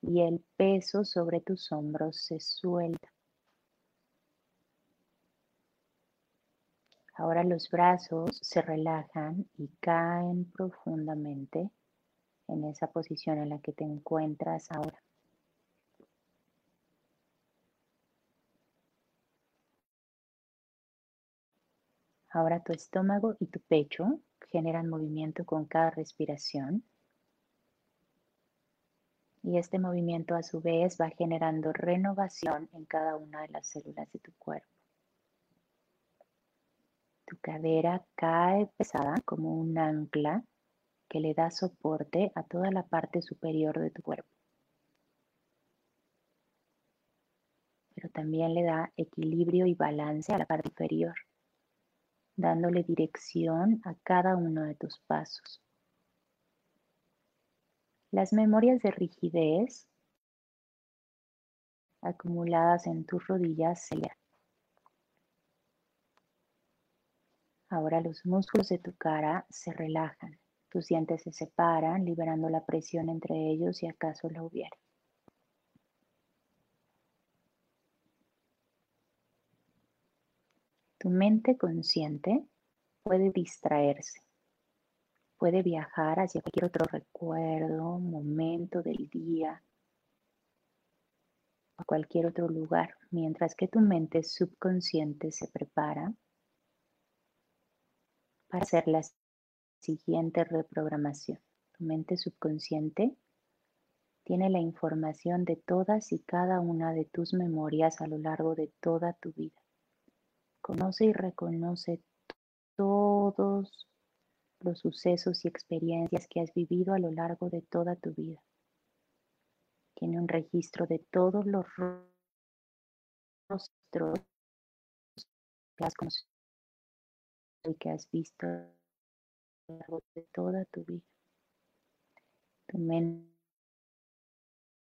y el peso sobre tus hombros se suelta. Ahora los brazos se relajan y caen profundamente en esa posición en la que te encuentras ahora. Ahora tu estómago y tu pecho generan movimiento con cada respiración. Y este movimiento a su vez va generando renovación en cada una de las células de tu cuerpo. Tu cadera cae pesada como un ancla que le da soporte a toda la parte superior de tu cuerpo. Pero también le da equilibrio y balance a la parte inferior, dándole dirección a cada uno de tus pasos. Las memorias de rigidez acumuladas en tus rodillas se Ahora los músculos de tu cara se relajan. Tus dientes se separan, liberando la presión entre ellos si acaso la hubiera. Tu mente consciente puede distraerse, puede viajar hacia cualquier otro recuerdo, momento del día o cualquier otro lugar, mientras que tu mente subconsciente se prepara para hacer las siguiente reprogramación. Tu mente subconsciente tiene la información de todas y cada una de tus memorias a lo largo de toda tu vida. Conoce y reconoce todos los sucesos y experiencias que has vivido a lo largo de toda tu vida. Tiene un registro de todos los rostros que has conocido y que has visto largo de toda tu vida. Tu mente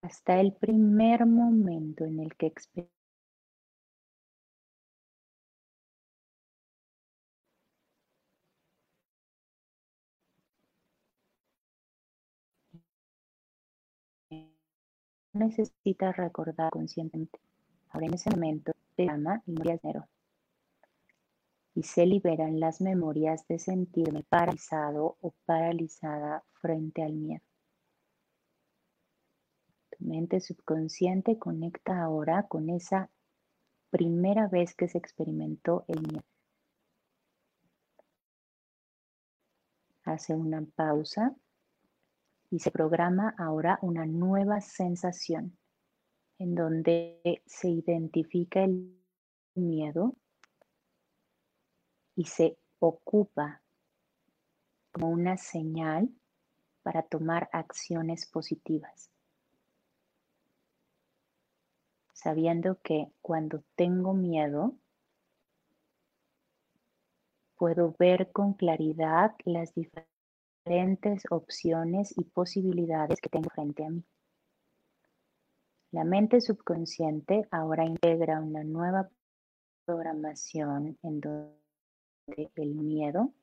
hasta el primer momento en el que experimentas necesitas recordar conscientemente. Ahora en ese momento te llama y Nero. Y se liberan las memorias de sentirme paralizado o paralizada frente al miedo. Tu mente subconsciente conecta ahora con esa primera vez que se experimentó el miedo. Hace una pausa y se programa ahora una nueva sensación en donde se identifica el miedo y se ocupa como una señal para tomar acciones positivas. Sabiendo que cuando tengo miedo, puedo ver con claridad las diferentes opciones y posibilidades que tengo frente a mí. La mente subconsciente ahora integra una nueva programación en donde el miedo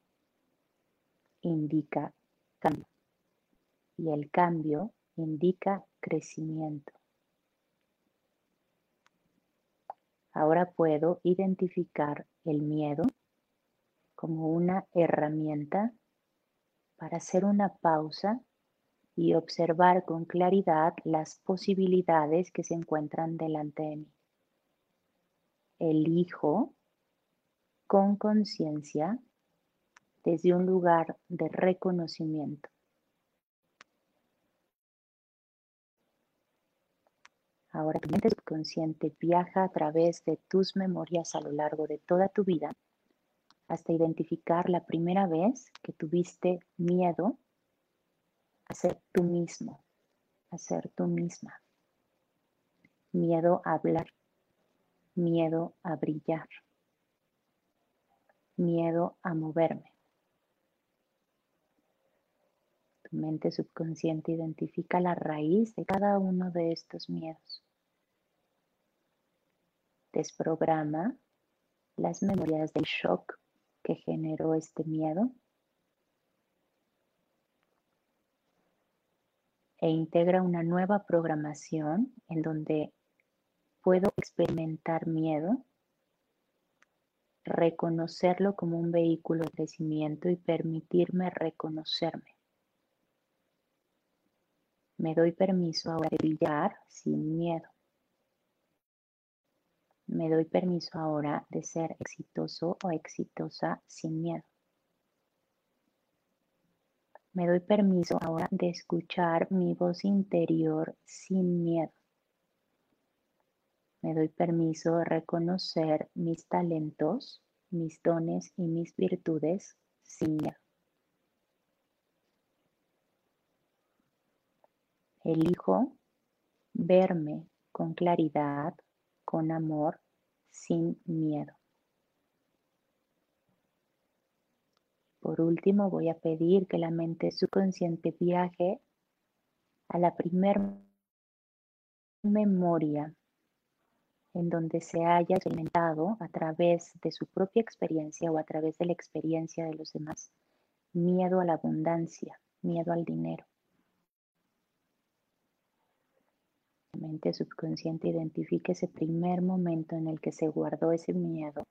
indica cambio y el cambio indica crecimiento. Ahora puedo identificar el miedo como una herramienta para hacer una pausa y observar con claridad las posibilidades que se encuentran delante de mí. Elijo con conciencia desde un lugar de reconocimiento. Ahora tu mente subconsciente viaja a través de tus memorias a lo largo de toda tu vida hasta identificar la primera vez que tuviste miedo a ser tú mismo, a ser tú misma. Miedo a hablar, miedo a brillar, miedo a moverme. Tu mente subconsciente identifica la raíz de cada uno de estos miedos. Desprograma las memorias del shock que generó este miedo e integra una nueva programación en donde puedo experimentar miedo, reconocerlo como un vehículo de crecimiento y permitirme reconocerme. Me doy permiso ahora de brillar sin miedo. Me doy permiso ahora de ser exitoso o exitosa sin miedo. Me doy permiso ahora de escuchar mi voz interior sin miedo. Me doy permiso de reconocer mis talentos, mis dones y mis virtudes sin miedo. Elijo verme con claridad con amor, sin miedo. Por último, voy a pedir que la mente subconsciente viaje a la primer memoria en donde se haya experimentado a través de su propia experiencia o a través de la experiencia de los demás miedo a la abundancia, miedo al dinero. mente subconsciente identifique ese primer momento en el que se guardó ese miedo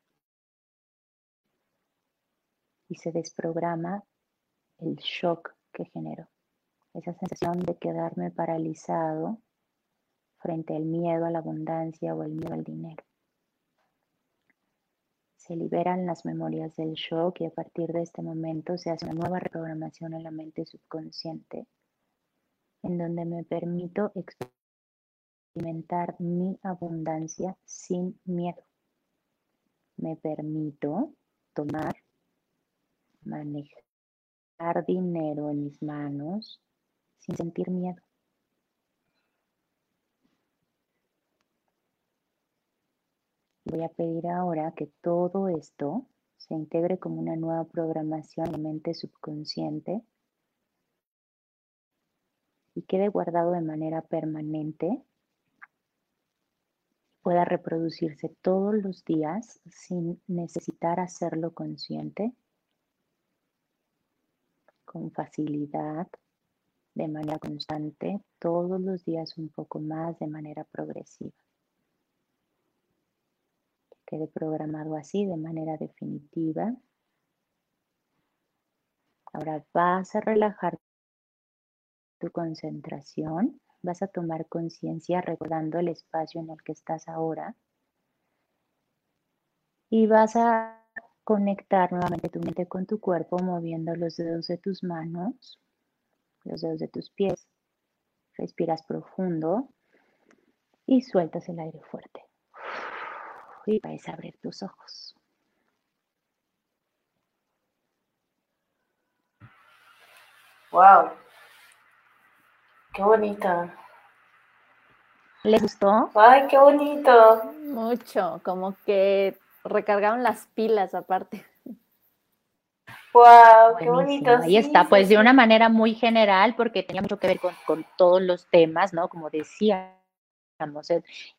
y se desprograma el shock que generó. Esa sensación de quedarme paralizado frente al miedo a la abundancia o el miedo al dinero. Se liberan las memorias del shock y a partir de este momento se hace una nueva reprogramación en la mente subconsciente en donde me permito experimentar mi abundancia sin miedo. Me permito tomar, manejar dinero en mis manos sin sentir miedo. Voy a pedir ahora que todo esto se integre como una nueva programación en la mente subconsciente y quede guardado de manera permanente, pueda reproducirse todos los días sin necesitar hacerlo consciente, con facilidad, de manera constante, todos los días un poco más de manera progresiva quede programado así de manera definitiva. Ahora vas a relajar tu concentración, vas a tomar conciencia recordando el espacio en el que estás ahora y vas a conectar nuevamente tu mente con tu cuerpo moviendo los dedos de tus manos, los dedos de tus pies. Respiras profundo y sueltas el aire fuerte y vais a abrir tus ojos. Wow. Qué bonito. ¿Les gustó? Ay, qué bonito. Mucho, como que recargaron las pilas aparte. Wow, qué bonito. Ahí está, pues de una manera muy general, porque tenía mucho que ver con, con todos los temas, ¿no? Como decía,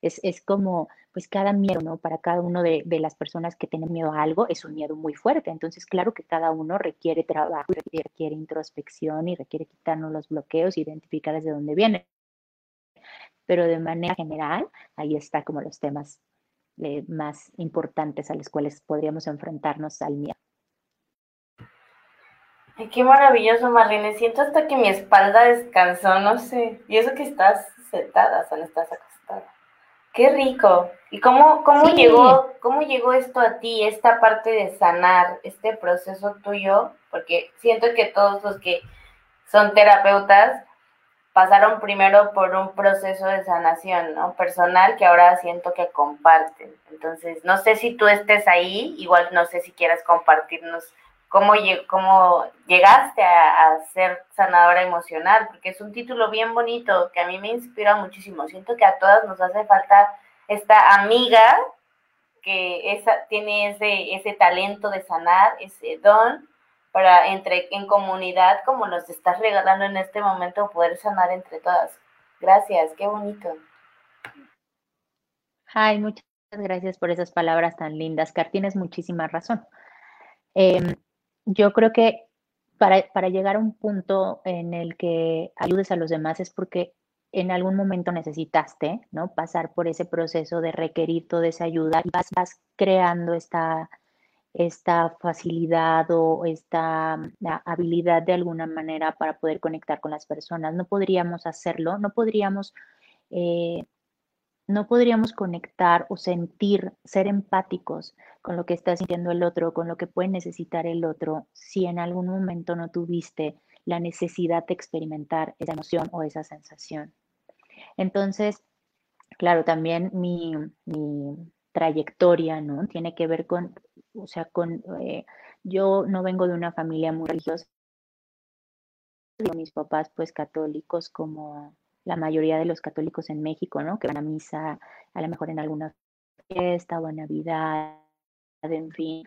es, es, como, pues cada miedo, ¿no? Para cada uno de, de, las personas que tienen miedo a algo es un miedo muy fuerte. Entonces, claro que cada uno requiere trabajo, requiere introspección y requiere quitarnos los bloqueos, identificar desde dónde viene. Pero de manera general, ahí está como los temas eh, más importantes a los cuales podríamos enfrentarnos al miedo. Ay, qué maravilloso, Marlene. Siento hasta que mi espalda descansó, no sé. Y eso que estás sentada, o estás acostada. Qué rico. ¿Y cómo, cómo llegó, cómo llegó esto a ti, esta parte de sanar, este proceso tuyo? Porque siento que todos los que son terapeutas pasaron primero por un proceso de sanación, ¿no? Personal que ahora siento que comparten. Entonces, no sé si tú estés ahí, igual no sé si quieras compartirnos cómo, llegaste a, ser sanadora emocional, porque es un título bien bonito que a mí me inspira muchísimo. Siento que a todas nos hace falta esta amiga que esa, tiene ese, ese talento de sanar, ese don, para entre en comunidad, como nos estás regalando en este momento, poder sanar entre todas. Gracias, qué bonito. Ay, muchas gracias por esas palabras tan lindas, Car, tienes muchísima razón. Em, yo creo que para, llegar a un punto en el que ayudes a los demás es porque en algún momento necesitaste, ¿no? Pasar por ese proceso de requerir toda esa ayuda y vas, creando esta, esta facilidad o esta habilidad de alguna manera para poder conectar con las personas. No podríamos hacerlo, no podríamos eh, no podríamos conectar o sentir, ser empáticos con lo que está sintiendo el otro, con lo que puede necesitar el otro, si en algún momento no tuviste la necesidad de experimentar esa emoción o esa sensación. Entonces, claro, también mi, trayectoria, ¿no? Tiene que ver con, o sea, con, eh, yo no vengo de una familia muy religiosa, mis papás pues católicos como la mayoría de los católicos en México, ¿no? Que van a misa a lo mejor en alguna fiesta o en Navidad, en fin.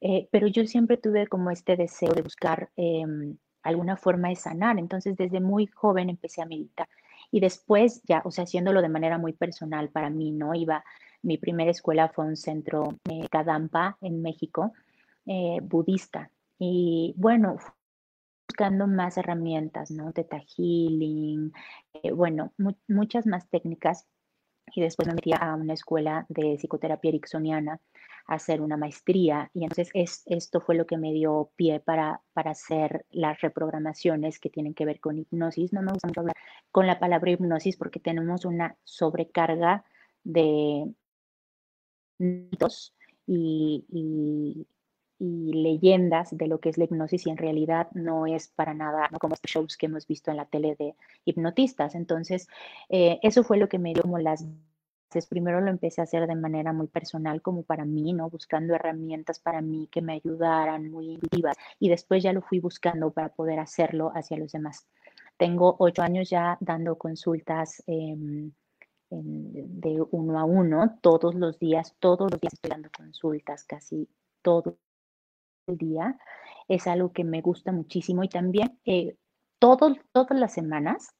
Eh, pero yo siempre tuve como este deseo de buscar em, alguna forma de sanar. Entonces, desde muy joven empecé a meditar. Y después, ya, o sea, haciéndolo de manera muy personal para mí, ¿no? Iba, mi primera escuela fue un centro eh, Kadampa en México, eh, budista. Y bueno, buscando más herramientas, ¿no? Teta Healing, eh, bueno, muchas más técnicas. Y después me metí a una escuela de psicoterapia ericksoniana a hacer una maestría. Y entonces es, esto fue lo que me dio pie para, para hacer las reprogramaciones que tienen que ver con hipnosis. No me gusta mucho hablar con la palabra hipnosis porque tenemos una sobrecarga de mitos y, y leyendas de lo que es la hipnosis y en realidad no es para nada como estos shows que hemos visto en la tele de hipnotistas. Entonces, eh, eso fue lo que me dio como las Primero lo empecé a hacer de manera muy personal, como para mí, ¿no? Buscando herramientas para mí que me ayudaran, muy intuitivas. Y después ya lo fui buscando para poder hacerlo hacia los demás. Tengo ocho años ya dando consultas em, de uno a uno, todos los días, todos los días estoy dando consultas, casi todo el día. Es algo que me gusta muchísimo y también eh, todas las semanas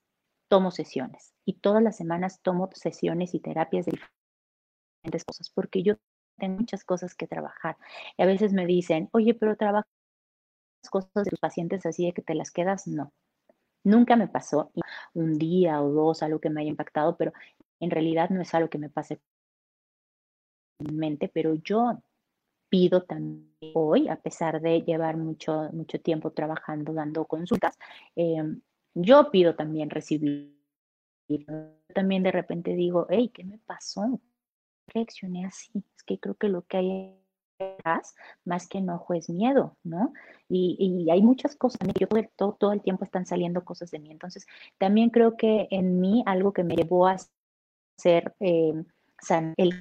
tomo sesiones y todas las semanas tomo sesiones y terapias de diferentes cosas porque yo tengo muchas cosas que trabajar. Y a veces me dicen, oye, pero trabajas cosas de tus pacientes así de que te las quedas. No, nunca me pasó un día o dos algo que me haya impactado, pero en realidad no es algo que me pase en mente, pero yo pido también hoy, a pesar de llevar mucho, mucho tiempo trabajando, dando consultas, em, yo pido también recibir. También de repente digo, hey, ¿qué me pasó? Reaccioné así. Es que creo que lo que hay más que enojo, es miedo, ¿no? Y, hay muchas cosas yo todo, todo, el tiempo están saliendo cosas de mí. Entonces, también creo que en mí algo que me llevó a ser eh, el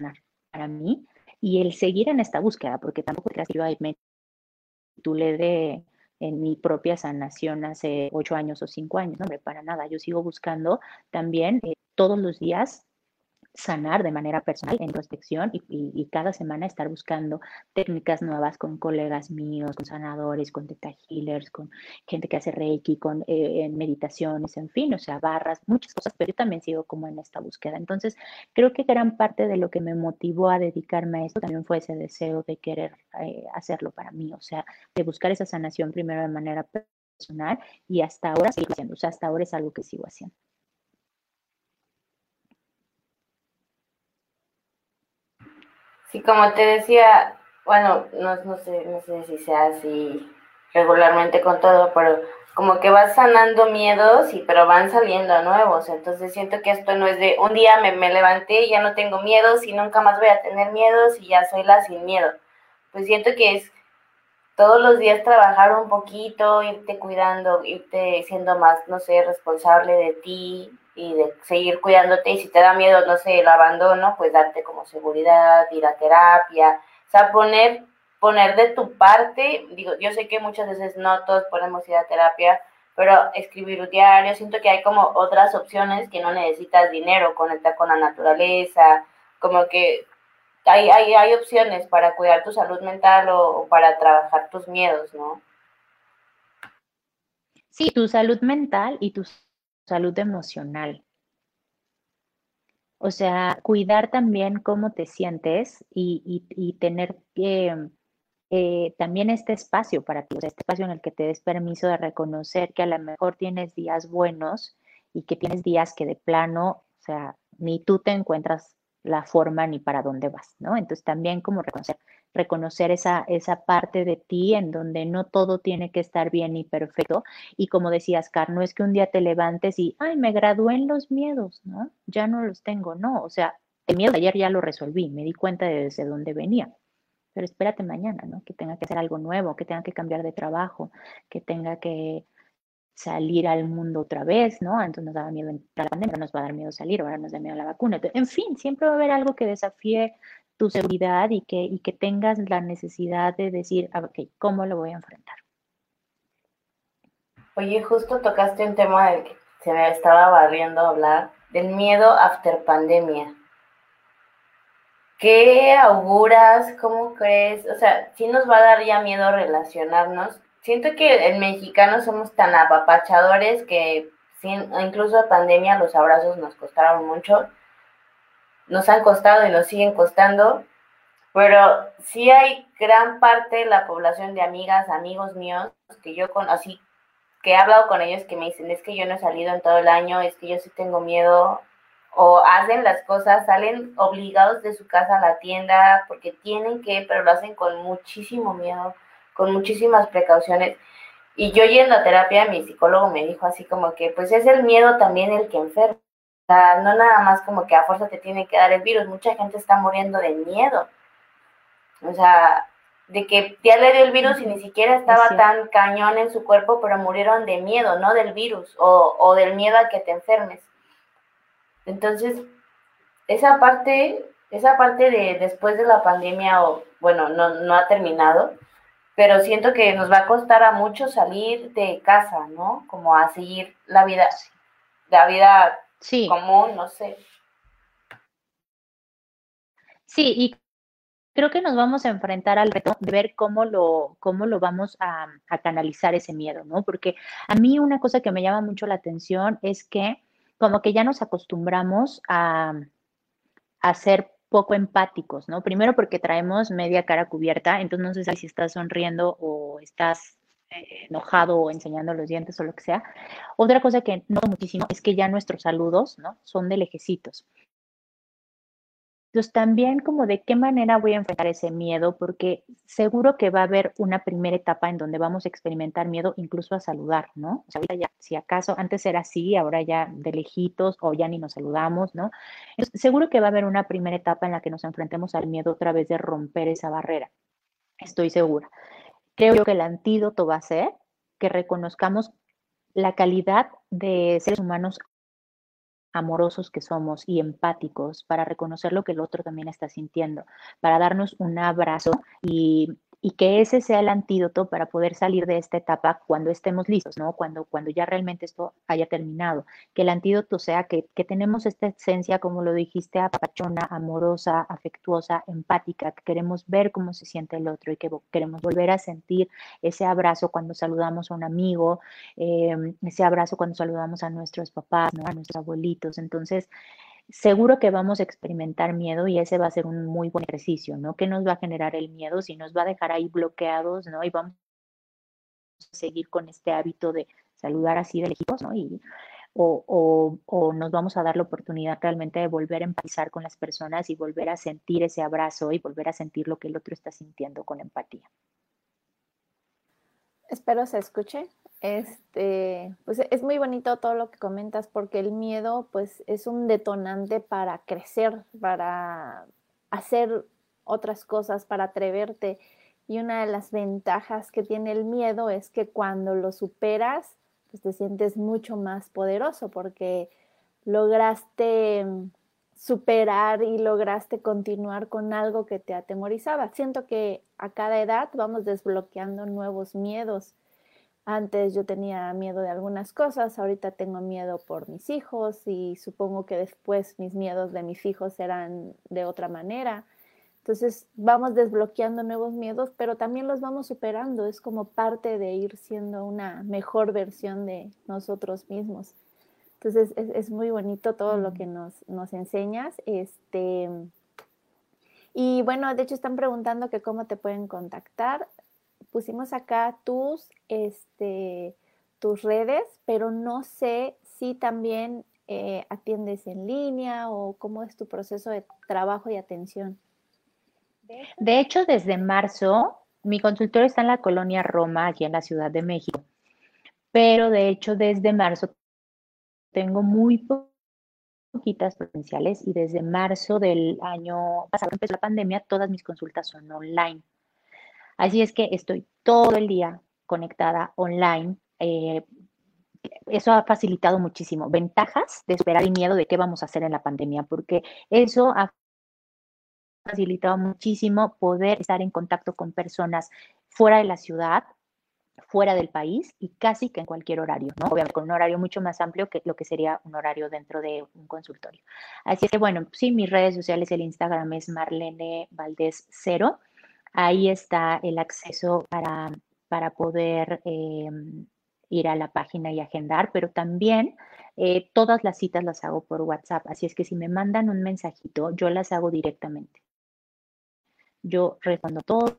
para mí y el seguir en esta búsqueda, porque tampoco creas que yo me le de en mi propia sanación hace ocho años o cinco años, no, para nada, yo sigo buscando también eh, todos los días sanar de manera personal, en introspección y, y, cada semana estar buscando técnicas nuevas con colegas míos, con sanadores, con teta healers, con gente que hace reiki, con eh, meditaciones, en fin, o sea, barras, muchas cosas, pero yo también sigo como en esta búsqueda. Entonces, creo que gran parte de lo que me motivó a dedicarme a esto también fue ese deseo de querer eh, hacerlo para mí, o sea, de buscar esa sanación primero de manera personal y hasta ahora sigo haciendo, o sea, hasta ahora es algo que sigo haciendo. Y como te decía, bueno, no, no, sé, no sé si sea así regularmente con todo, pero como que vas sanando miedos, y pero van saliendo nuevos. Entonces siento que esto no es de un día me, me levanté y ya no tengo miedos y nunca más voy a tener miedos y ya soy la sin miedo. Pues siento que es todos los días trabajar un poquito, irte cuidando, irte siendo más, no sé, responsable de ti, y de seguir cuidándote y si te da miedo, no sé, el abandono, pues darte como seguridad, ir a terapia, o sea, poner, poner de tu parte, digo, yo sé que muchas veces no todos podemos ir a terapia, pero escribir un diario, siento que hay como otras opciones que no necesitas dinero, conectar con la naturaleza, como que hay, hay, hay opciones para cuidar tu salud mental o, o para trabajar tus miedos, ¿no? Sí, tu salud mental y tus salud emocional. O sea, cuidar también cómo te sientes y, tener eh, también este espacio para ti, o sea, este espacio en el que te des permiso de reconocer que a lo mejor tienes días buenos y que tienes días que de plano, o sea, ni tú te encuentras la forma ni para dónde vas, ¿no? Entonces también como reconocer reconocer esa, esa parte de ti en donde no todo tiene que estar bien y perfecto. Y como decías, Car, no es que un día te levantes y, ay, me gradué en los miedos, ¿no? Ya no los tengo, no. O sea, el miedo ayer ya lo resolví, me di cuenta de desde dónde venía. Pero espérate mañana, ¿no? Que tenga que hacer algo nuevo, que tenga que cambiar de trabajo, que tenga que salir al mundo otra vez, ¿no? Antes nos daba miedo entrar a la pandemia, ahora nos va a dar miedo salir, ahora nos da miedo la vacuna. En fin, siempre va a haber algo que desafíe tu seguridad y que, y que tengas la necesidad de decir, ah, ok, ¿cómo lo voy a enfrentar? Oye, justo tocaste un tema del que se me estaba barriendo hablar, del miedo after pandemia. ¿Qué auguras? ¿Cómo crees? O sea, si nos va a dar ya miedo relacionarnos. Siento que el mexicano somos tan apapachadores que sin, incluso en pandemia los abrazos nos costaron mucho nos han costado y nos siguen costando, pero sí hay gran parte de la población de amigas, amigos míos, que yo con, así, que he hablado con ellos que me dicen, es que yo no he salido en todo el año, es que yo sí tengo miedo, o hacen las cosas, salen obligados de su casa a la tienda porque tienen que, pero lo hacen con muchísimo miedo, con muchísimas precauciones. Y yo yendo a terapia, mi psicólogo me dijo así como que, pues es el miedo también el que enferma sea, no nada más como que a fuerza te tiene que dar el virus, mucha gente está muriendo de miedo. O sea, de que ya le dio el virus y ni siquiera estaba tan cañón en su cuerpo, pero murieron de miedo, no del virus o, o del miedo a que te enfermes. Entonces, esa parte, esa parte de después de la pandemia, o bueno, no, no ha terminado, pero siento que nos va a costar a mucho salir de casa, ¿no? Como a seguir la vida, la vida común, no sé. Sí, y creo que nos vamos a enfrentar al reto de ver cómo lo, cómo lo vamos a, canalizar ese miedo, ¿no? Porque a mí una cosa que me llama mucho la atención es que como que ya nos acostumbramos a, a ser poco empáticos, ¿no? Primero porque traemos media cara cubierta, entonces no sé si estás sonriendo o estás enojado o enseñando los dientes o lo que sea. Otra cosa que no muchísimo es que ya nuestros saludos, ¿no? Son de lejecitos. Entonces, también como de qué manera voy a enfrentar ese miedo, porque seguro que va a haber una primera etapa en donde vamos a experimentar miedo incluso a saludar, ¿no? O sea, ahorita ya, si acaso antes era así, ahora ya de lejitos o ya ni nos saludamos, ¿no? Seguro que va a haber una primera etapa en la que nos enfrentemos al miedo otra vez de romper esa barrera. Estoy segura. Creo que el antídoto va a ser que reconozcamos la calidad de seres humanos amorosos que somos y empáticos para reconocer lo que el otro también está sintiendo, para darnos un abrazo y, que ese sea el antídoto para poder salir de esta etapa cuando estemos listos, ¿no? Cuando, cuando ya realmente esto haya terminado. Que el antídoto sea que, que tenemos esta esencia, como lo dijiste, apachona, amorosa, afectuosa, empática, que queremos ver cómo se siente el otro y que queremos volver a sentir ese abrazo cuando saludamos a un amigo, em, ese abrazo cuando saludamos a nuestros papás, a nuestros abuelitos. Entonces, seguro que vamos a experimentar miedo y ese va a ser un muy buen ejercicio, ¿no? ¿Qué nos va a generar el miedo? Si nos va a dejar ahí bloqueados, ¿no? Y vamos a seguir con este hábito de saludar así de lejitos, ¿no? Y, o, o, nos vamos a dar la oportunidad realmente de volver a empatizar con las personas y volver a sentir ese abrazo y volver a sentir lo que el otro está sintiendo con empatía. Espero se escuche. Este, pues es muy bonito todo lo que comentas porque el miedo pues es un detonante para crecer, para hacer otras cosas, para atreverte. Y una de las ventajas que tiene el miedo es que cuando lo superas, pues te sientes mucho más poderoso porque lograste superar y lograste continuar con algo que te atemorizaba. Siento que a cada edad vamos desbloqueando nuevos miedos antes yo tenía miedo de algunas cosas, ahorita tengo miedo por mis hijos y supongo que después mis miedos de mis hijos serán de otra manera. Entonces vamos desbloqueando nuevos miedos, pero también los vamos superando. Es como parte de ir siendo una mejor versión de nosotros mismos. Entonces es, muy bonito todo lo que nos, nos enseñas. Este, y bueno, de hecho están preguntando que cómo te pueden contactar pusimos acá tus, este, tus redes, pero no sé si también eh, atiendes en línea o cómo es tu proceso de trabajo y atención. De hecho, desde marzo, mi consultorio está en la colonia Roma, aquí en la Ciudad de México, pero de hecho desde marzo tengo muy poquitas potenciales y desde marzo del año pasado, empezó la pandemia, todas mis consultas son online. Así es que estoy todo el día conectada online. Eh, eso ha facilitado muchísimo. Ventajas de esperar el miedo de qué vamos a hacer en la pandemia, porque eso ha facilitado muchísimo poder estar en contacto con personas fuera de la ciudad, fuera del país y casi que en cualquier horario, ¿no? Obviamente con un horario mucho más amplio que lo que sería un horario dentro de un consultorio. Así que, bueno, sí, mis redes sociales, el Instagram es Marlene Valdés Cero Ahí está el acceso para, para poder em, ir a la página y agendar, pero también eh, todas las citas las hago por WhatsApp. Así es que si me mandan un mensajito, yo las hago directamente. Yo respondo todos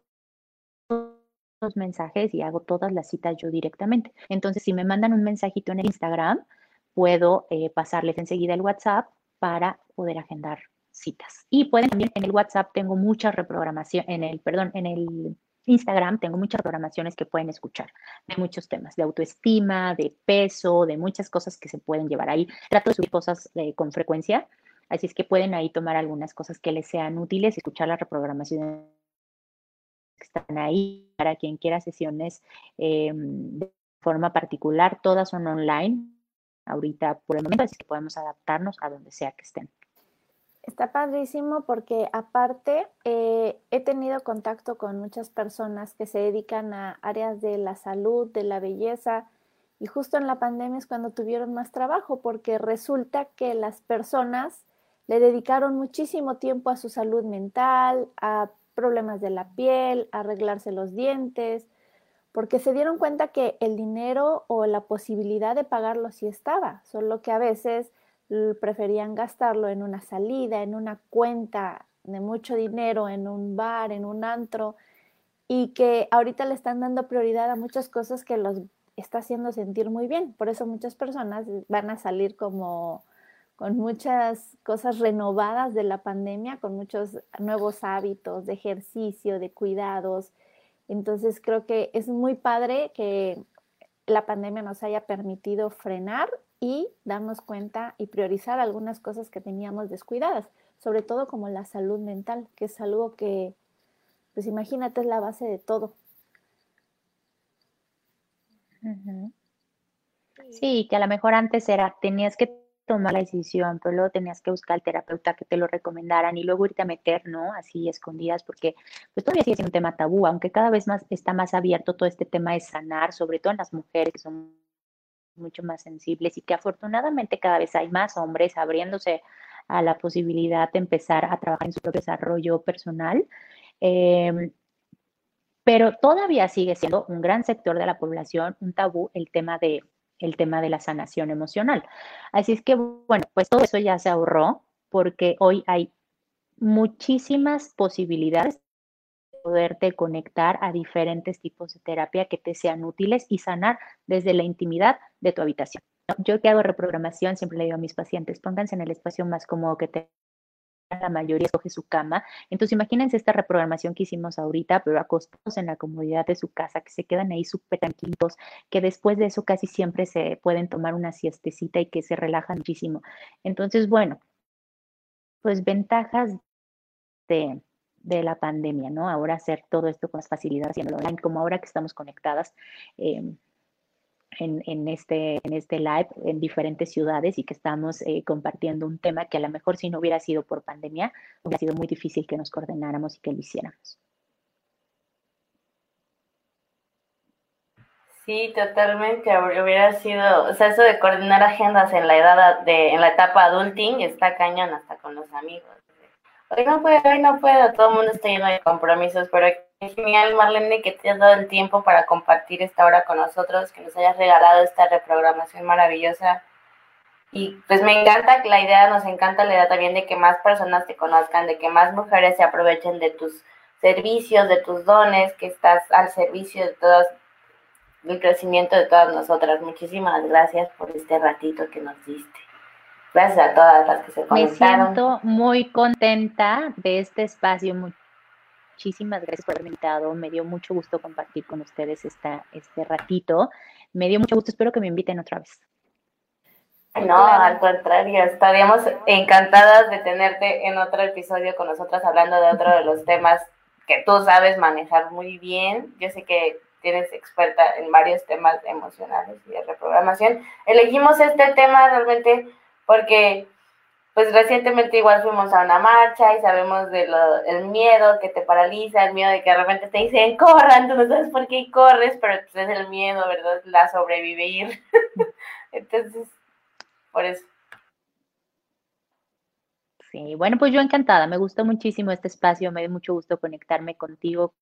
los mensajes y hago todas las citas yo directamente. Entonces, si me mandan un mensajito en el Instagram, puedo eh, pasarles enseguida el WhatsApp para poder agendar citas. Y pueden también en el WhatsApp tengo muchas reprogramaciones, en el, perdón, en el Instagram tengo muchas programaciones que pueden escuchar de muchos temas, de autoestima, de peso, de muchas cosas que se pueden llevar ahí. Trato de subir cosas eh, con frecuencia, así es que pueden ahí tomar algunas cosas que les sean útiles escuchar la reprogramación que están ahí, para quien quiera sesiones eh, de forma particular, todas son online ahorita por el momento, así que podemos adaptarnos a donde sea que estén. Está padrísimo porque aparte eh, he tenido contacto con muchas personas que se dedican a áreas de la salud, de la belleza, y justo en la pandemia es cuando tuvieron más trabajo porque resulta que las personas le dedicaron muchísimo tiempo a su salud mental, a problemas de la piel, a arreglarse los dientes, porque se dieron cuenta que el dinero o la posibilidad de pagarlo sí estaba, solo que a veces preferían gastarlo en una salida, en una cuenta de mucho dinero, en un bar, en un antro, y que ahorita le están dando prioridad a muchas cosas que los está haciendo sentir muy bien. Por eso muchas personas van a salir como con muchas cosas renovadas de la pandemia, con muchos nuevos hábitos de ejercicio, de cuidados. Entonces creo que es muy padre que la pandemia nos haya permitido frenar y darnos cuenta y priorizar algunas cosas que teníamos descuidadas, sobre todo como la salud mental, que es algo que, pues imagínate, es la base de todo. Sí, que a lo mejor antes era, tenías que tomar la decisión, pero luego tenías que buscar al terapeuta que te lo recomendaran y luego irte a meter, ¿no? Así escondidas, porque pues todavía sigue siendo un tema tabú, aunque cada vez más está más abierto todo este tema de sanar, sobre todo en las mujeres que son mucho más sensibles y que afortunadamente cada vez hay más hombres abriéndose a la posibilidad de empezar a trabajar en su propio desarrollo personal. Em, pero todavía sigue siendo un gran sector de la población un tabú el tema de el tema de la sanación emocional. Así es que, bueno, pues todo eso ya se ahorró porque hoy hay muchísimas posibilidades de poderte conectar a diferentes tipos de terapia que te sean útiles y sanar desde la intimidad de tu habitación. Yo que hago reprogramación, siempre le digo a mis pacientes, pónganse en el espacio más cómodo que te la mayoría escoge su cama. Entonces, imagínense esta reprogramación que hicimos ahorita, pero acostados en la comodidad de su casa, que se quedan ahí súper tranquilos, que después de eso casi siempre se pueden tomar una siestecita y que se relajan muchísimo. Entonces, bueno, pues ventajas de, de la pandemia, ¿no? Ahora hacer todo esto con las facilidades haciéndolo online, como ahora que estamos conectadas. Eh, en, este, en este live en diferentes ciudades y que estamos eh, compartiendo un tema que a lo mejor si no hubiera sido por pandemia, hubiera sido muy difícil que nos coordináramos y que lo hiciéramos. Sí, totalmente. Hubiera sido, o sea, eso de coordinar agendas en la edad de, en la etapa adulting está cañón hasta con los amigos. Hoy no puedo, hoy no puedo, todo el mundo está lleno de compromisos, pero es genial, Marlene, que te has dado el tiempo para compartir esta hora con nosotros, que nos hayas regalado esta reprogramación maravillosa. Y pues me encanta la idea, nos encanta la idea también de que más personas te conozcan, de que más mujeres se aprovechen de tus servicios, de tus dones, que estás al servicio de todas, del crecimiento de todas nosotras. Muchísimas gracias por este ratito que nos diste. Gracias a todas las que se conectaron. Me siento muy contenta de este espacio muchísimas gracias por haberme invitado. Me dio mucho gusto compartir con ustedes esta, este ratito. Me dio mucho gusto. Espero que me inviten otra vez. No, al contrario, estaríamos encantadas de tenerte en otro episodio con nosotras hablando de otro de los temas que tú sabes manejar muy bien. Yo sé que tienes experta en varios temas emocionales y de reprogramación. Elegimos este tema realmente porque pues recientemente igual fuimos a una marcha y sabemos del el miedo que te paraliza, el miedo de que de repente te dicen corran, tú no sabes por qué corres, pero pues es el miedo, ¿verdad? La sobrevivir. Entonces, por eso. Sí, bueno, pues yo encantada, me gustó muchísimo este espacio, me dio mucho gusto conectarme contigo,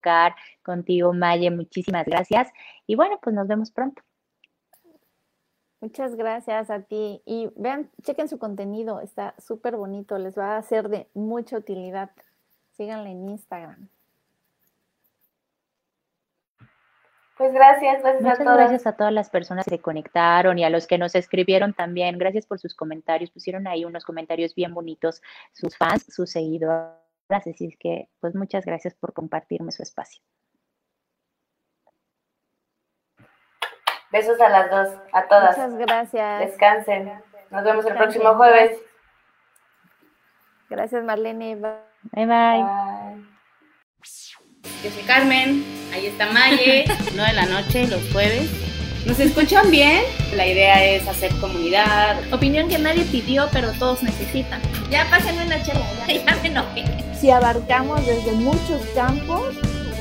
Car, contigo, Maye, muchísimas gracias. Y bueno, pues nos vemos pronto. Muchas gracias a ti. Y vean, chequen su contenido, está súper bonito, les va a ser de mucha utilidad. Síganle en Instagram. Pues gracias, gracias Muchas a todas. gracias a todas las personas que se conectaron y a los que nos escribieron también. Gracias por sus comentarios. Pusieron ahí unos comentarios bien bonitos, sus fans, sus seguidores. Así es que, pues muchas gracias por compartirme su espacio. Besos a las dos, a todas. Muchas gracias. Descansen. Nos vemos el próximo jueves. Gracias, Marlene. Bye bye. bye. Yo soy Carmen, ahí está Maye, 9 de la noche, los jueves. ¿Nos escuchan bien? La idea es hacer comunidad. Opinión que nadie pidió, pero todos necesitan. Ya pásenme una chela, ya, ya me enojé. Si abarcamos desde muchos campos,